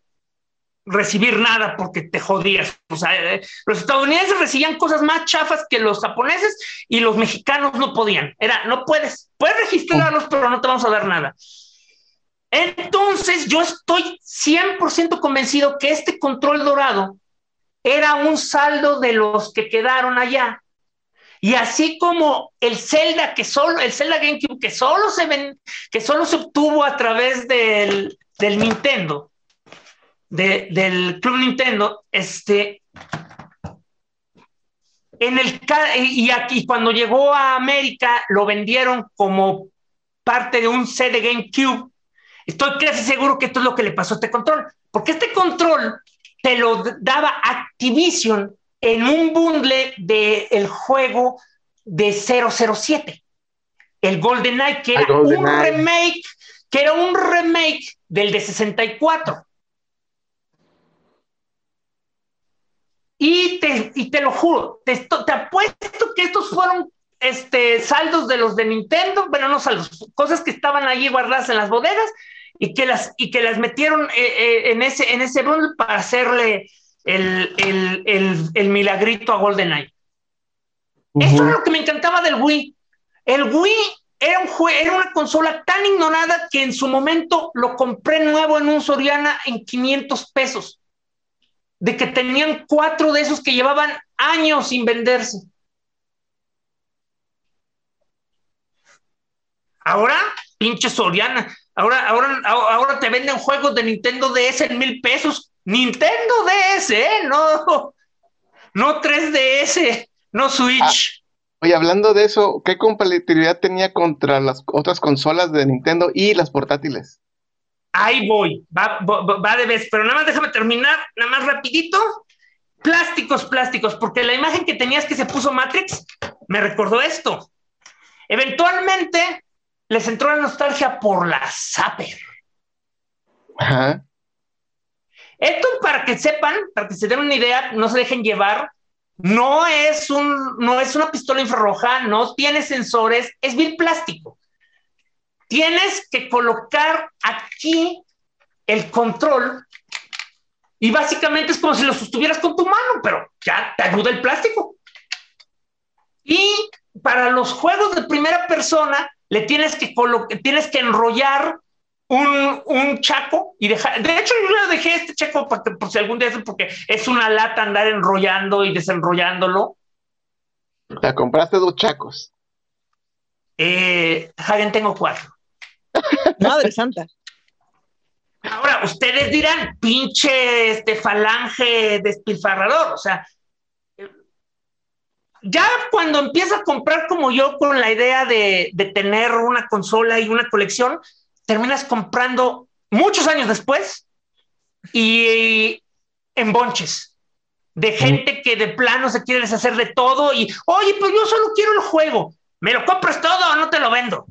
recibir nada porque te jodías. O sea, eh, los estadounidenses recibían cosas más chafas que los japoneses y los mexicanos no podían. Era, no puedes, puedes registrarlos, pero no te vamos a dar nada. Entonces, yo estoy 100% convencido que este control dorado era un saldo de los que quedaron allá y así como el Zelda que solo, el Zelda GameCube que solo se ven, que solo se obtuvo a través del, del Nintendo, del Club Nintendo, este, en el y aquí cuando llegó a América lo vendieron como parte de un de GameCube. Estoy casi seguro que esto es lo que le pasó a este control, porque este control te lo daba Activision en un bundle del el juego de 007, el Golden Knight, que era un remake, que era un remake del de 64. Y te, y te lo juro, te, te, apuesto que estos fueron este, saldos de los de Nintendo, bueno, no saldos, cosas que estaban allí guardadas en las bodegas y que las, y que las metieron eh, eh, en, ese, en ese bundle para hacerle el, milagrito a GoldenEye. Eso es lo que me encantaba del Wii. El Wii era, un era una consola tan ignorada que en su momento lo compré nuevo en un Soriana en 500 pesos. De que tenían cuatro de esos que llevaban años sin venderse. Ahora, pinche Soriana, ahora, ahora, ahora te venden juegos de Nintendo DS en mil pesos. Nintendo DS, ¿eh? No, no 3DS, no Switch. Ah, oye, hablando de eso, ¿qué compatibilidad tenía contra las otras consolas de Nintendo y las portátiles? Ahí voy, va, va de vez, pero nada más déjame terminar, nada más rapidito. Plásticos, plásticos, porque la imagen que tenías que se puso Matrix me recordó esto. Eventualmente les entró la nostalgia por la Zapper. Ajá. Esto para que sepan, para que se den una idea, no se dejen llevar, no es, un, no es una pistola infrarroja, no tiene sensores, es bien plástico. Tienes que colocar aquí el control y básicamente es como si lo sostuvieras con tu mano, pero ya te ayuda el plástico. Y para los juegos de primera persona, le tienes que, tienes que enrollar un, chaco y dejar. De hecho, yo le dejé este chaco para que, por si algún día, porque es una lata andar enrollando y desenrollándolo. ¿La compraste dos chacos? Eh, Hagen, tengo cuatro. Madre santa. Ahora, ustedes dirán, pinche este falange despilfarrador, o sea, ya cuando empieza a comprar como yo con la idea de, tener una consola y una colección, terminas comprando muchos años después y en bonches de gente que de plano se quiere deshacer de todo y, oye, pues yo solo quiero el juego, ¿me lo compras todo o no te lo vendo?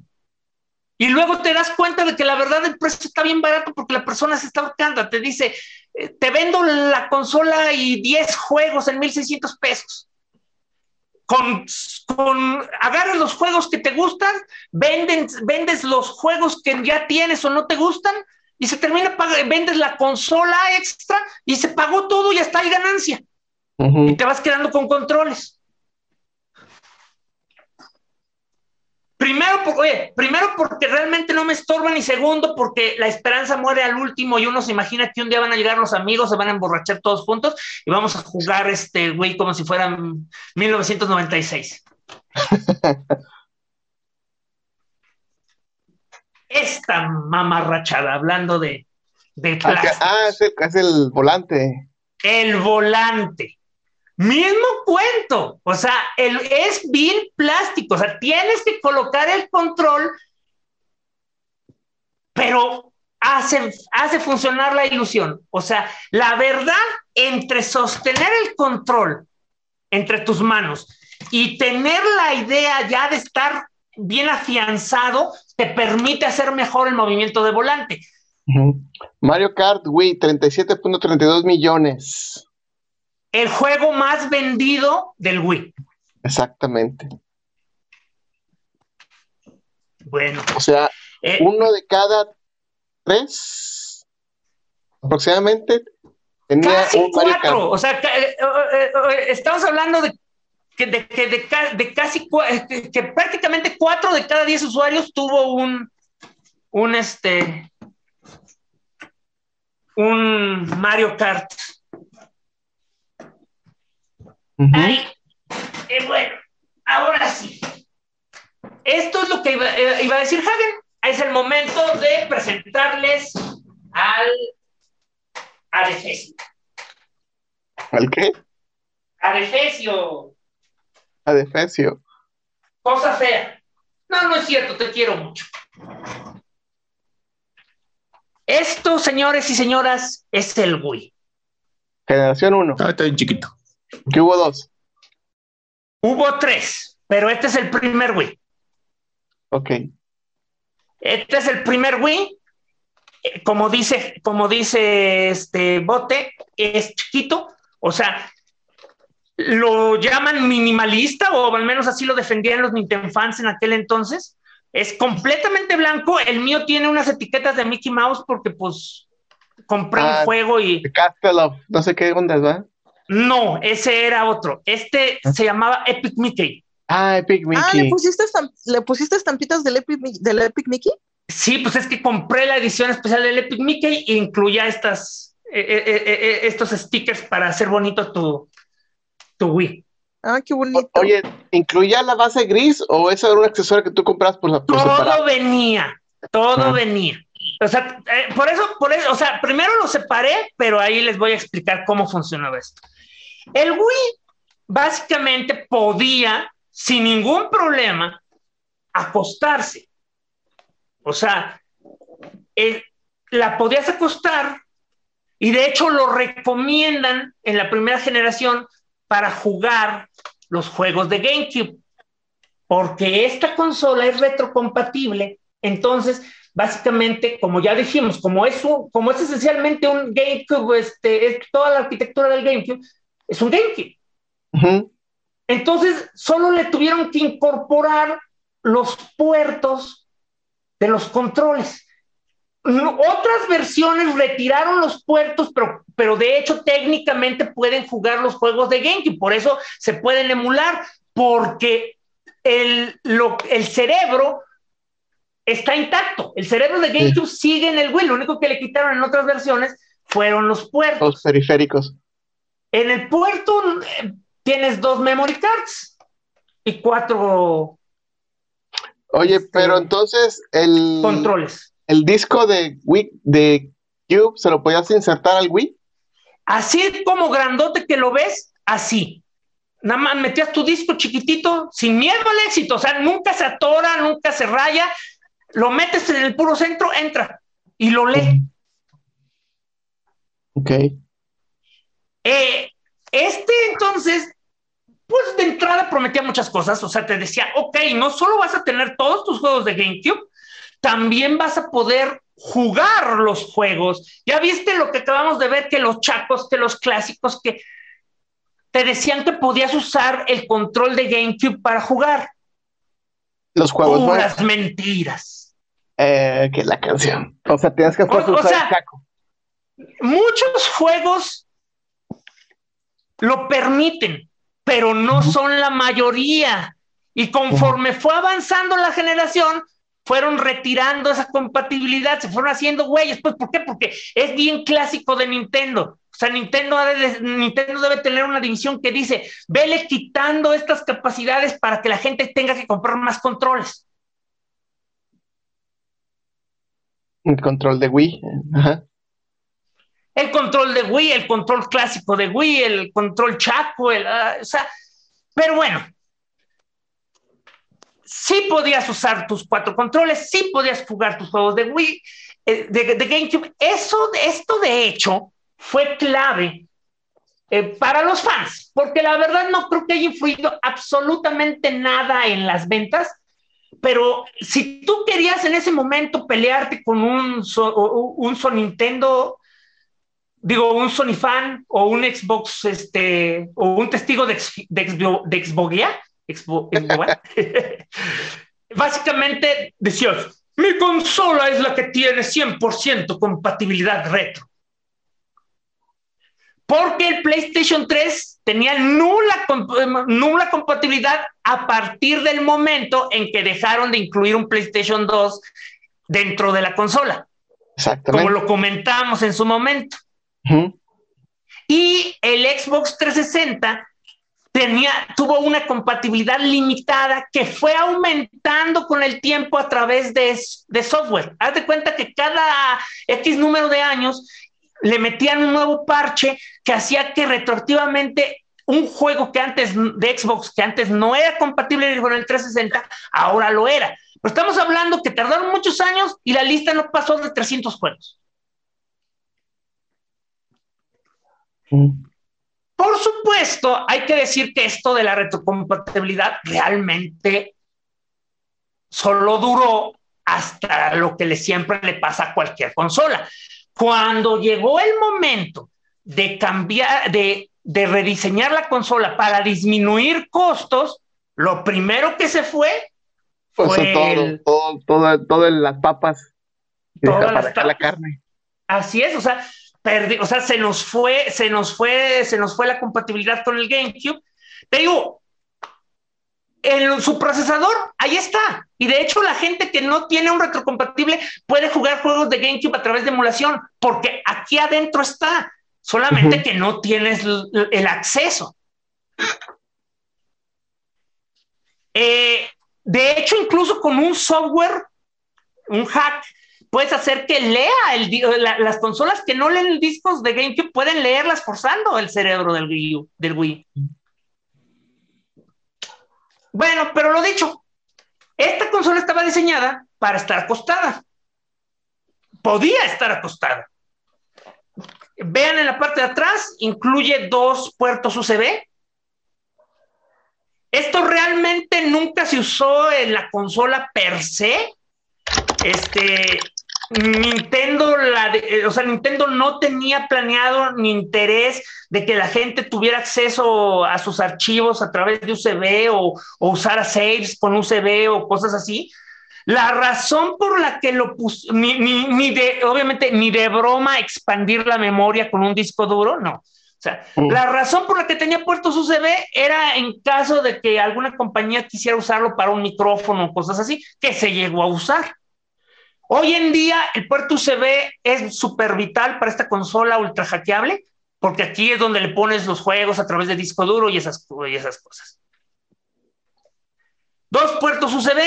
Y luego te das cuenta de que la verdad el precio está bien barato porque la persona se está ahorcando, te dice, eh, te vendo la consola y 10 juegos en 1600 pesos con, con agarras los juegos que te gustan, vendes los juegos que ya tienes o no te gustan y se termina, vendes la consola extra y se pagó todo y hasta hay ganancia. Y te vas quedando con controles. Primero, primero porque realmente no me estorban y segundo porque la esperanza muere al último y uno se imagina que un día van a llegar los amigos, se van a emborrachar todos juntos y vamos a jugar este güey como si fueran 1996. Esta mamarrachada, hablando de, de Ah, es es el volante. El volante. Mismo cuento, o sea, el, es bien plástico, o sea, tienes que colocar el control, pero hace, hace funcionar la ilusión. O sea, la verdad entre sostener el control entre tus manos y tener la idea ya de estar bien afianzado, te permite hacer mejor el movimiento de volante. Mario Kart Wii, 37.32 millones el juego más vendido del Wii. Exactamente. Bueno. O sea, eh, uno de cada tres aproximadamente tenía un cuatro. O sea, eh, eh, estamos hablando de que, de, casi que prácticamente cuatro de cada diez usuarios tuvo un un este un Mario Kart eh, bueno, ahora sí. Esto es lo que iba, eh, a decir Hagen. Es el momento de presentarles al Adefesio. ¿Al qué? Adefesio. Adefesio. Cosa fea. No, no es cierto, te quiero mucho. Esto, señores y señoras, es el Wii. Generación 1. Ah, está bien chiquito. ¿Qué hubo dos? Hubo tres, pero este es el primer Wii. Ok. Este es el primer Wii. Eh, como dice, como dice este bote, es chiquito. O sea, lo llaman minimalista, o al menos así lo defendían los Nintendo fans en aquel entonces. Es completamente blanco. El mío tiene unas etiquetas de Mickey Mouse porque, pues, compré un ah, juego y. Castle of, no sé qué ondas, ¿verdad? No, ese era otro. Este ah. se llamaba Epic Mickey. Ah, Epic Mickey. Ah, ¿le pusiste, ¿le pusiste estampitas del Epic, del Epic Mickey? Sí, pues es que compré la edición especial del Epic Mickey e incluía estas, eh, eh, eh, estos stickers para hacer bonito tu, tu Wii. Ah, qué bonito. Oye, ¿incluía la base gris o eso era un accesorio que tú compras por la por Todo separado? venía, todo Ah. venía. O sea, eh, por eso, por eso, o sea, primero lo separé, pero ahí les voy a explicar cómo funcionaba esto. El Wii básicamente podía, sin ningún problema, acostarse. O sea, la podías acostar y de hecho lo recomiendan en la primera generación para jugar los juegos de GameCube, porque esta consola es retrocompatible. Entonces, básicamente, como ya dijimos, como es, como es esencialmente un GameCube, este, es toda la arquitectura del GameCube, es un. Ujú. Entonces, solo le tuvieron que incorporar los puertos de los controles. Otras versiones retiraron los puertos, pero, pero de hecho técnicamente pueden jugar los juegos de GameCube, por eso se pueden emular, porque el, lo- el cerebro está intacto, el cerebro de GameCube sigue en el Wii, lo único que le quitaron en otras versiones fueron los puertos. Los periféricos. En el puerto eh, tienes dos memory cards y cuatro Oye, Este- pero entonces el, controles. el disco de Wii, de Cube, ¿se lo podías insertar al Wii? Así como grandote que lo ves, así. Nada más metías tu disco chiquitito, sin miedo al éxito, o sea, nunca se atora, nunca se raya, lo metes en el puro centro, entra y lo lee. Ok. Eh, este entonces, pues de entrada prometía muchas cosas, o sea, te decía, ok, no solo vas a tener todos tus juegos de GameCube, también vas a poder jugar los juegos. Ya viste lo que acabamos de ver, que los chacos, que los clásicos, que te decían que podías usar el control de GameCube para jugar. Los juegos. Puras mentiras. Eh, que la canción. O sea, tienes que O- fuerza o usar sea, el chaco. muchos juegos lo permiten, pero no son la mayoría. Y conforme fue avanzando la generación, fueron retirando esa compatibilidad, se fueron haciendo güeyes. Pues, ¿por qué? Porque es bien clásico de Nintendo. O sea, Nintendo, ha de- Nintendo debe tener una división que dice, vele quitando estas capacidades para que la gente tenga que comprar más controles. El control de Wii. Ajá. El control de Wii, el control clásico de Wii, el control chaco, el, ah, o sea, pero bueno, sí podías usar tus cuatro controles, sí podías jugar tus juegos de Wii, eh, de, de GameCube. Eso, esto de hecho fue clave eh, para los fans, porque la verdad no creo que haya influido absolutamente nada en las ventas. Pero si tú querías en ese momento pelearte con un, so, un Son Nintendo, digo, un Sony fan o un Xbox, este, o un testigo de, ex, de, de básicamente decías, mi consola es la que tiene 100% compatibilidad retro. Porque el PlayStation 3 tenía nula, nula compatibilidad a partir del momento en que dejaron de incluir un PlayStation 2 dentro de la consola. Exactamente. Como lo comentamos en su momento. Uh -huh. Y el Xbox 360 tenía, tuvo una compatibilidad limitada que fue aumentando con el tiempo a través de, de software. Haz de cuenta que cada X número de años le metían un nuevo parche que hacía que retroactivamente un juego que antes de Xbox, que antes no era compatible con el 360, ahora lo era. Pero estamos hablando que tardaron muchos años y la lista no pasó de 300 juegos. Mm. Por supuesto, hay que decir que esto de la retrocompatibilidad realmente solo duró hasta lo que le siempre le pasa a cualquier consola. Cuando llegó el momento de cambiar, de, de rediseñar la consola para disminuir costos, lo primero que se fue pues fue todo, el, todo, todo, todo, las papas todas las dejar la carne. Así es, o sea, perdi, o sea, se nos fue, se nos fue, se nos fue la compatibilidad con el GameCube. Te digo, en su procesador, ahí está. Y de hecho, la gente que no tiene un retrocompatible puede jugar juegos de GameCube a través de emulación, porque aquí adentro está, solamente uh -huh. que no tienes el acceso. Eh, de hecho, incluso con un software, un hack, puedes hacer que lea el, las consolas que no leen discos de GameCube pueden leerlas forzando el cerebro del Wii. Del Wii. Bueno, pero lo dicho, esta consola estaba diseñada para estar acostada. Podía estar acostada. Vean en la parte de atrás, incluye dos puertos USB. Esto realmente nunca se usó en la consola per se. Este, Nintendo, la o sea, Nintendo no tenía planeado ni interés de que la gente tuviera acceso a sus archivos a través de USB o, o usara saves con USB o cosas así. La razón por la que lo puso, ni, ni, de, obviamente, ni de broma expandir la memoria con un disco duro, no. O sea, mm. la razón por la que tenía puertos USB era en caso de que alguna compañía quisiera usarlo para un micrófono o cosas así, que se llegó a usar. Hoy en día el puerto USB es súper vital para esta consola ultra hackeable, porque aquí es donde le pones los juegos a través de disco duro y esas, y esas cosas. Dos puertos USB,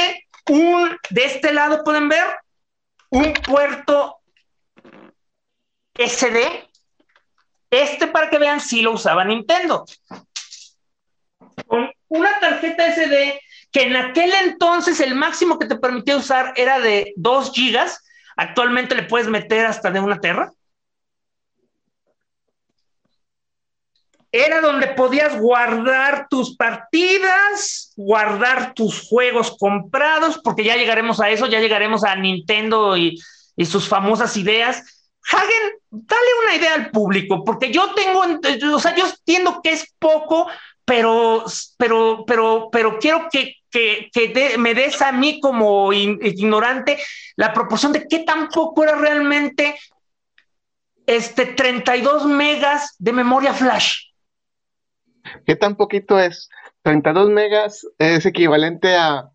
un de este lado pueden ver un puerto SD. Este para que vean si lo usaba Nintendo. Con una tarjeta SD que en aquel entonces el máximo que te permitía usar era de 2 gigas. Actualmente le puedes meter hasta de una terra. era donde podías guardar tus partidas, guardar tus juegos comprados, porque ya llegaremos a eso, ya llegaremos a Nintendo y, sus famosas ideas. Hagen, dale una idea al público, porque yo tengo, o sea, yo entiendo que es poco, pero, pero, pero, pero quiero que, me des a mí como ignorante la proporción de qué tan poco era realmente este 32 megas de memoria flash. ¿Qué tan poquito es? 32 megas es equivalente a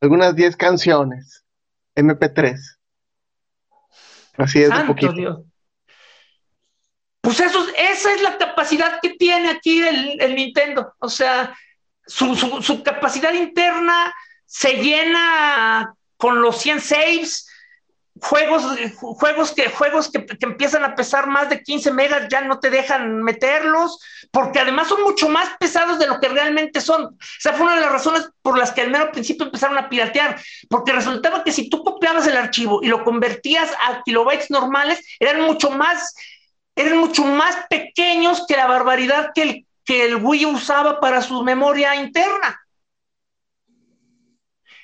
algunas 10 canciones MP3. Así es, de poquito. Pues eso, esa es la capacidad que tiene aquí el, Nintendo. O sea, su, capacidad interna se llena con los 100 saves, juegos, juegos, que, juegos que, empiezan a pesar más de 15 megas ya no te dejan meterlos, porque además son mucho más pesados de lo que realmente son. O sea, fue una de las razones por las que al mero principio empezaron a piratear, porque resultaba que si tú copiabas el archivo y lo convertías a kilobytes normales, eran mucho más, eran mucho más pequeños que la barbaridad que el, que el Wii usaba para su memoria interna.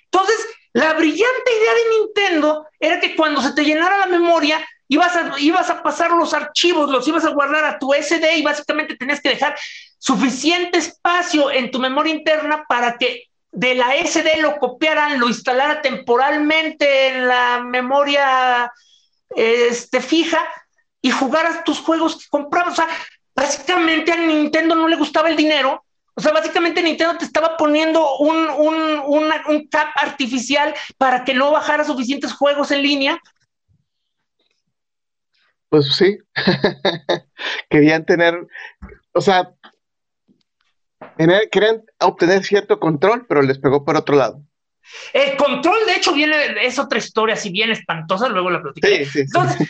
Entonces, la brillante idea de Nintendo era que cuando se te llenara la memoria, ibas a, ibas a pasar los archivos, los ibas a guardar a tu SD y básicamente tenías que dejar suficiente espacio en tu memoria interna para que de la SD lo copiaran, lo instalara temporalmente en la memoria este, fija y jugaras tus juegos que comprabas. O sea, básicamente a Nintendo no le gustaba el dinero o sea, básicamente Nintendo te estaba poniendo un, un, cap artificial para que no bajara suficientes juegos en línea. Pues sí. querían tener, o sea, querían obtener cierto control, pero les pegó por otro lado. El control, de hecho, viene, es otra historia, si bien espantosa, luego la platicaré. Entonces,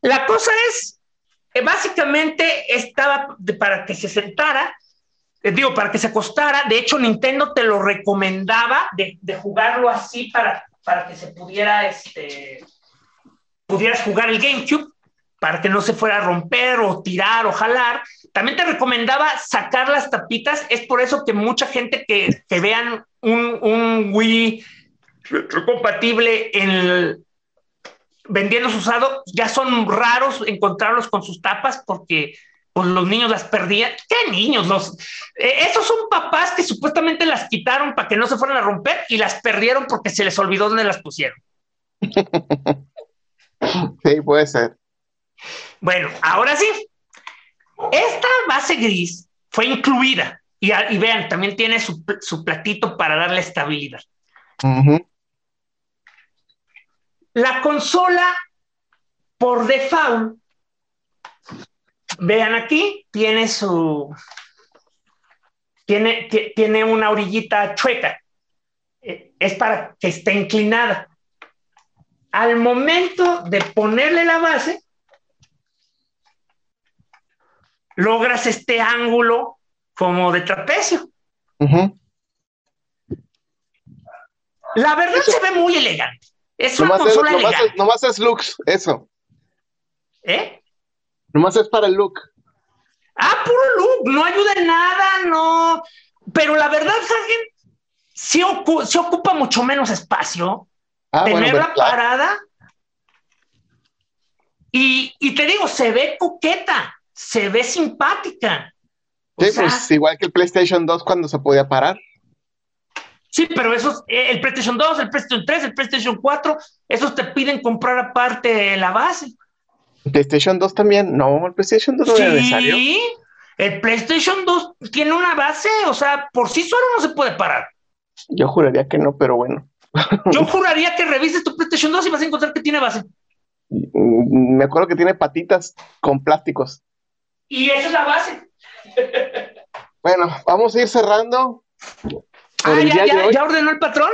la cosa es, básicamente estaba para que se sentara eh, digo, para que se acostara. De hecho, Nintendo te lo recomendaba de, jugarlo así para, para que se pudiera, este, pudieras jugar el GameCube para que no se fuera a romper o tirar o jalar. También te recomendaba sacar las tapitas. Es por eso que mucha gente que, vean un, un Wii compatible en el, vendiendo usado, ya son raros encontrarlos con sus tapas porque pues los niños las perdían. ¿Qué niños? Los, eh, esos son papás que supuestamente las quitaron para que no se fueran a romper y las perdieron porque se les olvidó dónde las pusieron. sí, puede ser. Bueno, ahora sí. Esta base gris fue incluida y, vean, también tiene su, platito para darle estabilidad. La consola por default Vean aquí, tiene su. Tiene, tiene una orillita chueca. eh, es para que esté inclinada. Al momento de ponerle la base, logras este ángulo como de trapecio. La verdad se ve muy elegante. Es una consola es, elegante. Es, nomás es looks, eso. ¿Eh? Nomás es para el look. Ah, puro look, no ayuda en nada, no. Pero la verdad, Hagen, sí, ocupa mucho menos espacio. Ah, tenerla parada. Y, y, te digo, se ve coqueta, se ve simpática. Sí, pues igual que el PlayStation 2 cuando se podía parar. Sí, pero esos, eh, el PlayStation 2, el PlayStation 3, el PlayStation 4, esos te piden comprar aparte la base. ¿El PlayStation 2 también? No, el PlayStation 2 no sí, es necesario. el PlayStation 2 tiene una base, o sea, por sí solo no se puede parar. Yo juraría que no, pero bueno. Yo juraría que revises tu PlayStation 2 y vas a encontrar que tiene base. Mm, me acuerdo que tiene patitas con plásticos. Y esa es la base. Bueno, vamos a ir cerrando. Ah, ¿ya, ya, ¿ya, ordenó el patrón?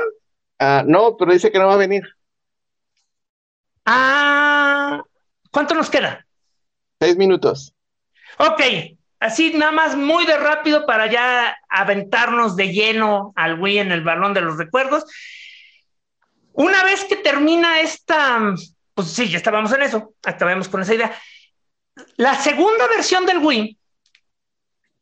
Ah, no, pero dice que no va a venir. Ah, ¿cuánto nos queda? Seis minutos. Ok, así nada más muy de rápido para ya aventarnos de lleno al Wii en el balón de los recuerdos. Una vez que termina esta, pues sí, ya estábamos en eso, acabemos con esa idea. La segunda versión del Wii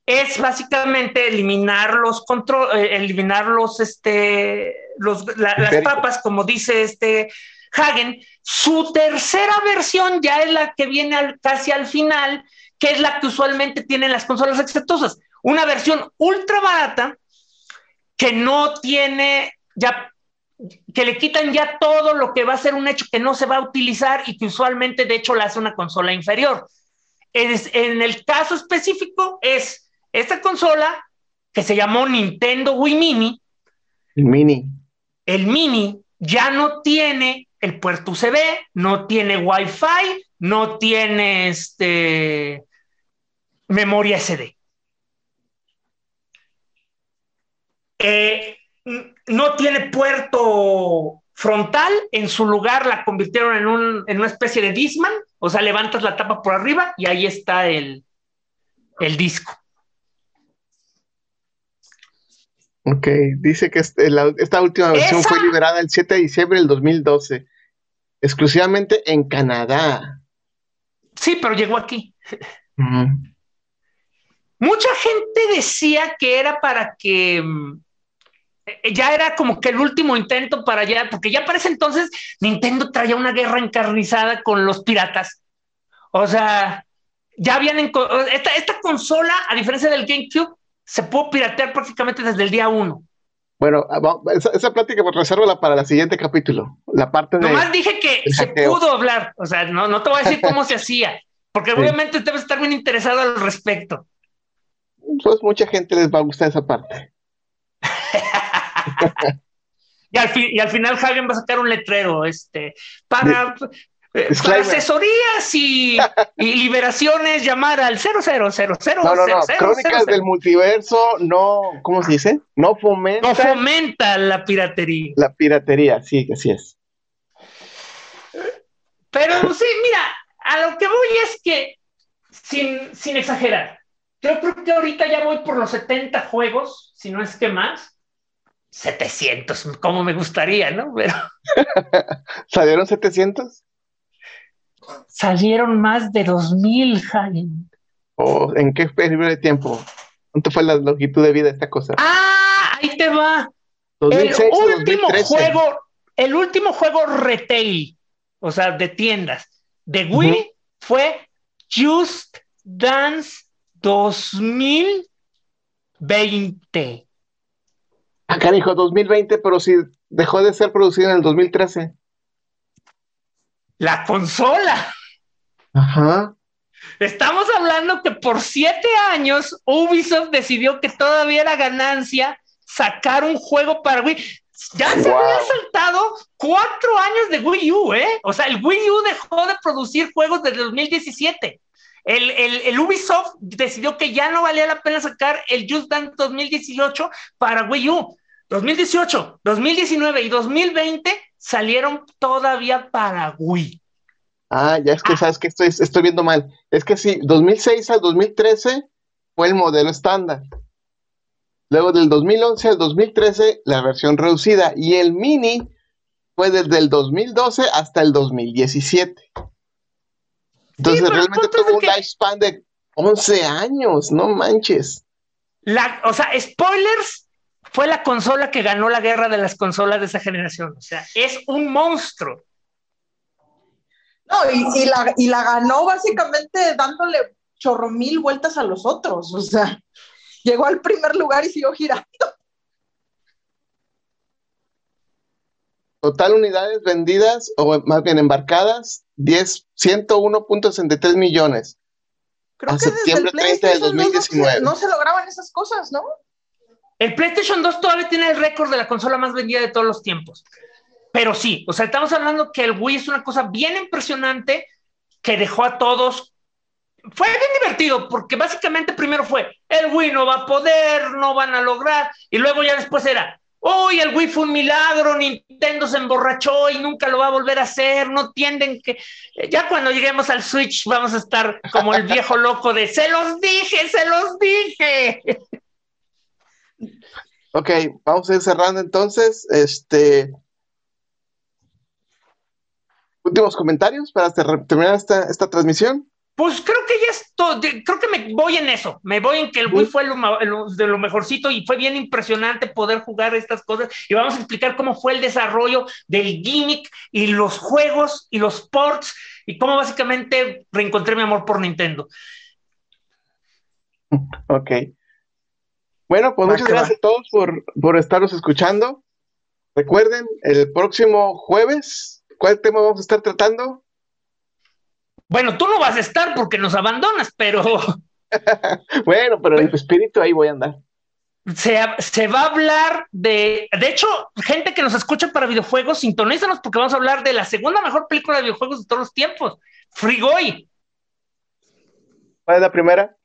es básicamente eliminar los control, eh, eliminar los, este, los, las papas, como dice este Hagen. Su tercera versión ya es la que viene casi al final, que es la que usualmente tienen las consolas exitosas. Una versión ultra barata que no tiene ya que le quitan ya todo lo que va a ser un hecho que no se va a utilizar y que usualmente de hecho la hace una consola inferior. en el caso específico es esta consola que se llamó Nintendo Wii Mini. El Mini. El Mini ya no tiene el puerto USB, no tiene Wi-Fi, no tiene este memoria SD. Eh, no tiene puerto frontal, en su lugar la convirtieron en, en, una especie de Disman, o sea, levantas la tapa por arriba y ahí está el, el disco. Ok, dice que este, esta última versión fue liberada el 7 de diciembre del 2012, exclusivamente en Canadá. Sí, pero llegó aquí. Mucha gente decía que era para que mm, eh, ya era como que el último intento para allá, porque ya para ese entonces Nintendo traía una guerra encarnizada con los piratas. O sea, ya habían esta, esta consola, a diferencia del GameCube, se pudo piratear prácticamente desde el día uno. Bueno, ah, esa, plática pues, resérvala para el siguiente capítulo. La parte de. Nomás dije que se pudo hablar. O sea, no, no te voy a decir cómo se hacía, porque obviamente debes estar bien interesado al respecto. Pues mucha gente les va a gustar esa parte. y, al y al final Hagen va a sacar un letrero, este, para, para asesorías y, liberaciones, llamar al 0000. No, no, no. Crónicas del multiverso no, ¿cómo se dice? No fomenta. No fomenta la piratería. La piratería, sí, así es. Pero sí, mira, a lo que voy es que, sin, sin exagerar, yo creo que ahorita ya voy por los 70 juegos, si no es que más. 700, como me gustaría, ¿no? Pero... ¿Salieron 700? Salieron más de 2000, Hagen. Oh, ¿En qué periodo de tiempo? ¿Cuánto fue la longitud de vida de esta cosa? Ah, ahí te va. el último juego, el último juego retail, o sea, de tiendas, de Wii fue Just Dance 2020. Acá dijo 2020, pero si dejó de ser producido en el 2013 la consola. Ajá. Estamos hablando que por siete años Ubisoft decidió que todavía era ganancia sacar un juego para Wii. Ya se había saltado cuatro años de Wii U, ¿eh? O sea, el Wii U dejó de producir juegos desde 2017. El, el, Ubisoft decidió que ya no valía la pena sacar el Just Dance 2018 para Wii U. 2018, 2019 y 2020 salieron todavía para Wii. Ah, ya es que sabes que estoy, estoy viendo mal. Es que sí, 2006 al 2013 fue el modelo estándar. Luego del 2011 al 2013 la versión reducida y el mini fue desde el 2012 hasta el 2017. Entonces realmente tuvo un lifespan de 11 años, no manches. La, o sea, spoilers, fue la consola que ganó la guerra de las consolas de esa generación. O sea, es un monstruo. No, y, la, y la ganó básicamente dándole chorro mil vueltas a los otros. O sea, llegó al primer lugar y siguió girando. Total unidades vendidas, o más bien embarcadas, 10, 101.63 millones. Creo a que septiembre desde el 30 del 2019. No, se lograban esas cosas, ¿no? El PlayStation 2 todavía tiene el récord de la consola más vendida de todos los tiempos. Pero sí, o sea, estamos hablando que el Wii es una cosa bien impresionante que dejó a todos. Fue bien divertido porque básicamente primero fue el Wii no va a poder, no van a lograr, y luego ya después era Uy, el Wii fue un milagro, Nintendo se emborrachó y nunca lo va a volver a hacer, no tienden que... Ya cuando lleguemos al Switch vamos a estar como el viejo loco de, se los dije, se los dije. Ok, vamos a ir cerrando entonces. Este... Últimos comentarios para terminar esta, esta transmisión. Pues creo que ya esto, creo que me voy en eso, me voy en que el Wii fue de lo mejorcito y fue bien impresionante poder jugar estas cosas y vamos a explicar cómo fue el desarrollo del gimmick y los juegos y los ports y cómo básicamente reencontré mi amor por Nintendo. Ok. Bueno, pues muchas gracias a todos por, por estarnos escuchando. Recuerden, el próximo jueves, ¿cuál tema vamos a estar tratando? Bueno, tú no vas a estar porque nos abandonas, pero. bueno, pero en tu espíritu ahí voy a andar. Se, se, va a hablar de. De hecho, gente que nos escucha para videojuegos, sintonízanos porque vamos a hablar de la segunda mejor película de videojuegos de todos los tiempos: Frigoy. ¿Cuál es la primera?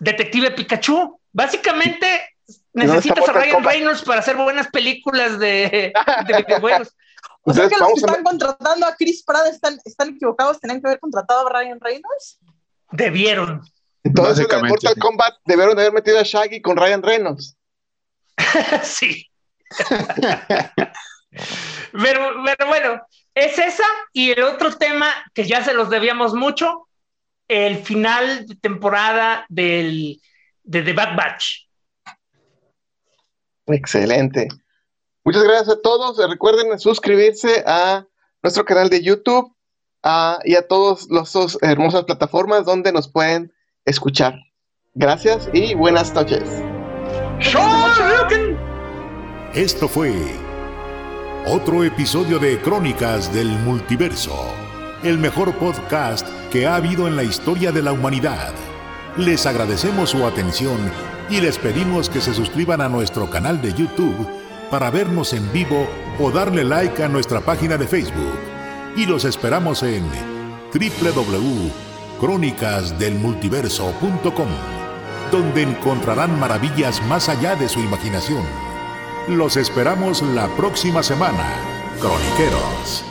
Detective Pikachu. Básicamente, necesitas a Ryan Reynolds para hacer buenas películas de, de videojuegos. O sea que los que están contratando a Chris Pratt están, están equivocados, tenían que haber contratado a Ryan Reynolds. Debieron. Entonces, en Mortal Kombat debieron haber metido a Shaggy con Ryan Reynolds. sí. pero, pero bueno, es esa y el otro tema que ya se los debíamos mucho, el final de temporada del, de The Bad Batch. Excelente. Muchas gracias a todos. Recuerden suscribirse a nuestro canal de YouTube y a todas las hermosas plataformas donde nos pueden escuchar. Gracias y buenas noches. Esto fue otro episodio de Crónicas del Multiverso, el mejor podcast que ha habido en la historia de la humanidad. Les agradecemos su atención y les pedimos que se suscriban a nuestro canal de YouTube para vernos en vivo o darle like a nuestra página de Facebook. Y los esperamos en www.crónicasdelmultiverso.com, donde encontrarán maravillas más allá de su imaginación. Los esperamos la próxima semana, croniqueros.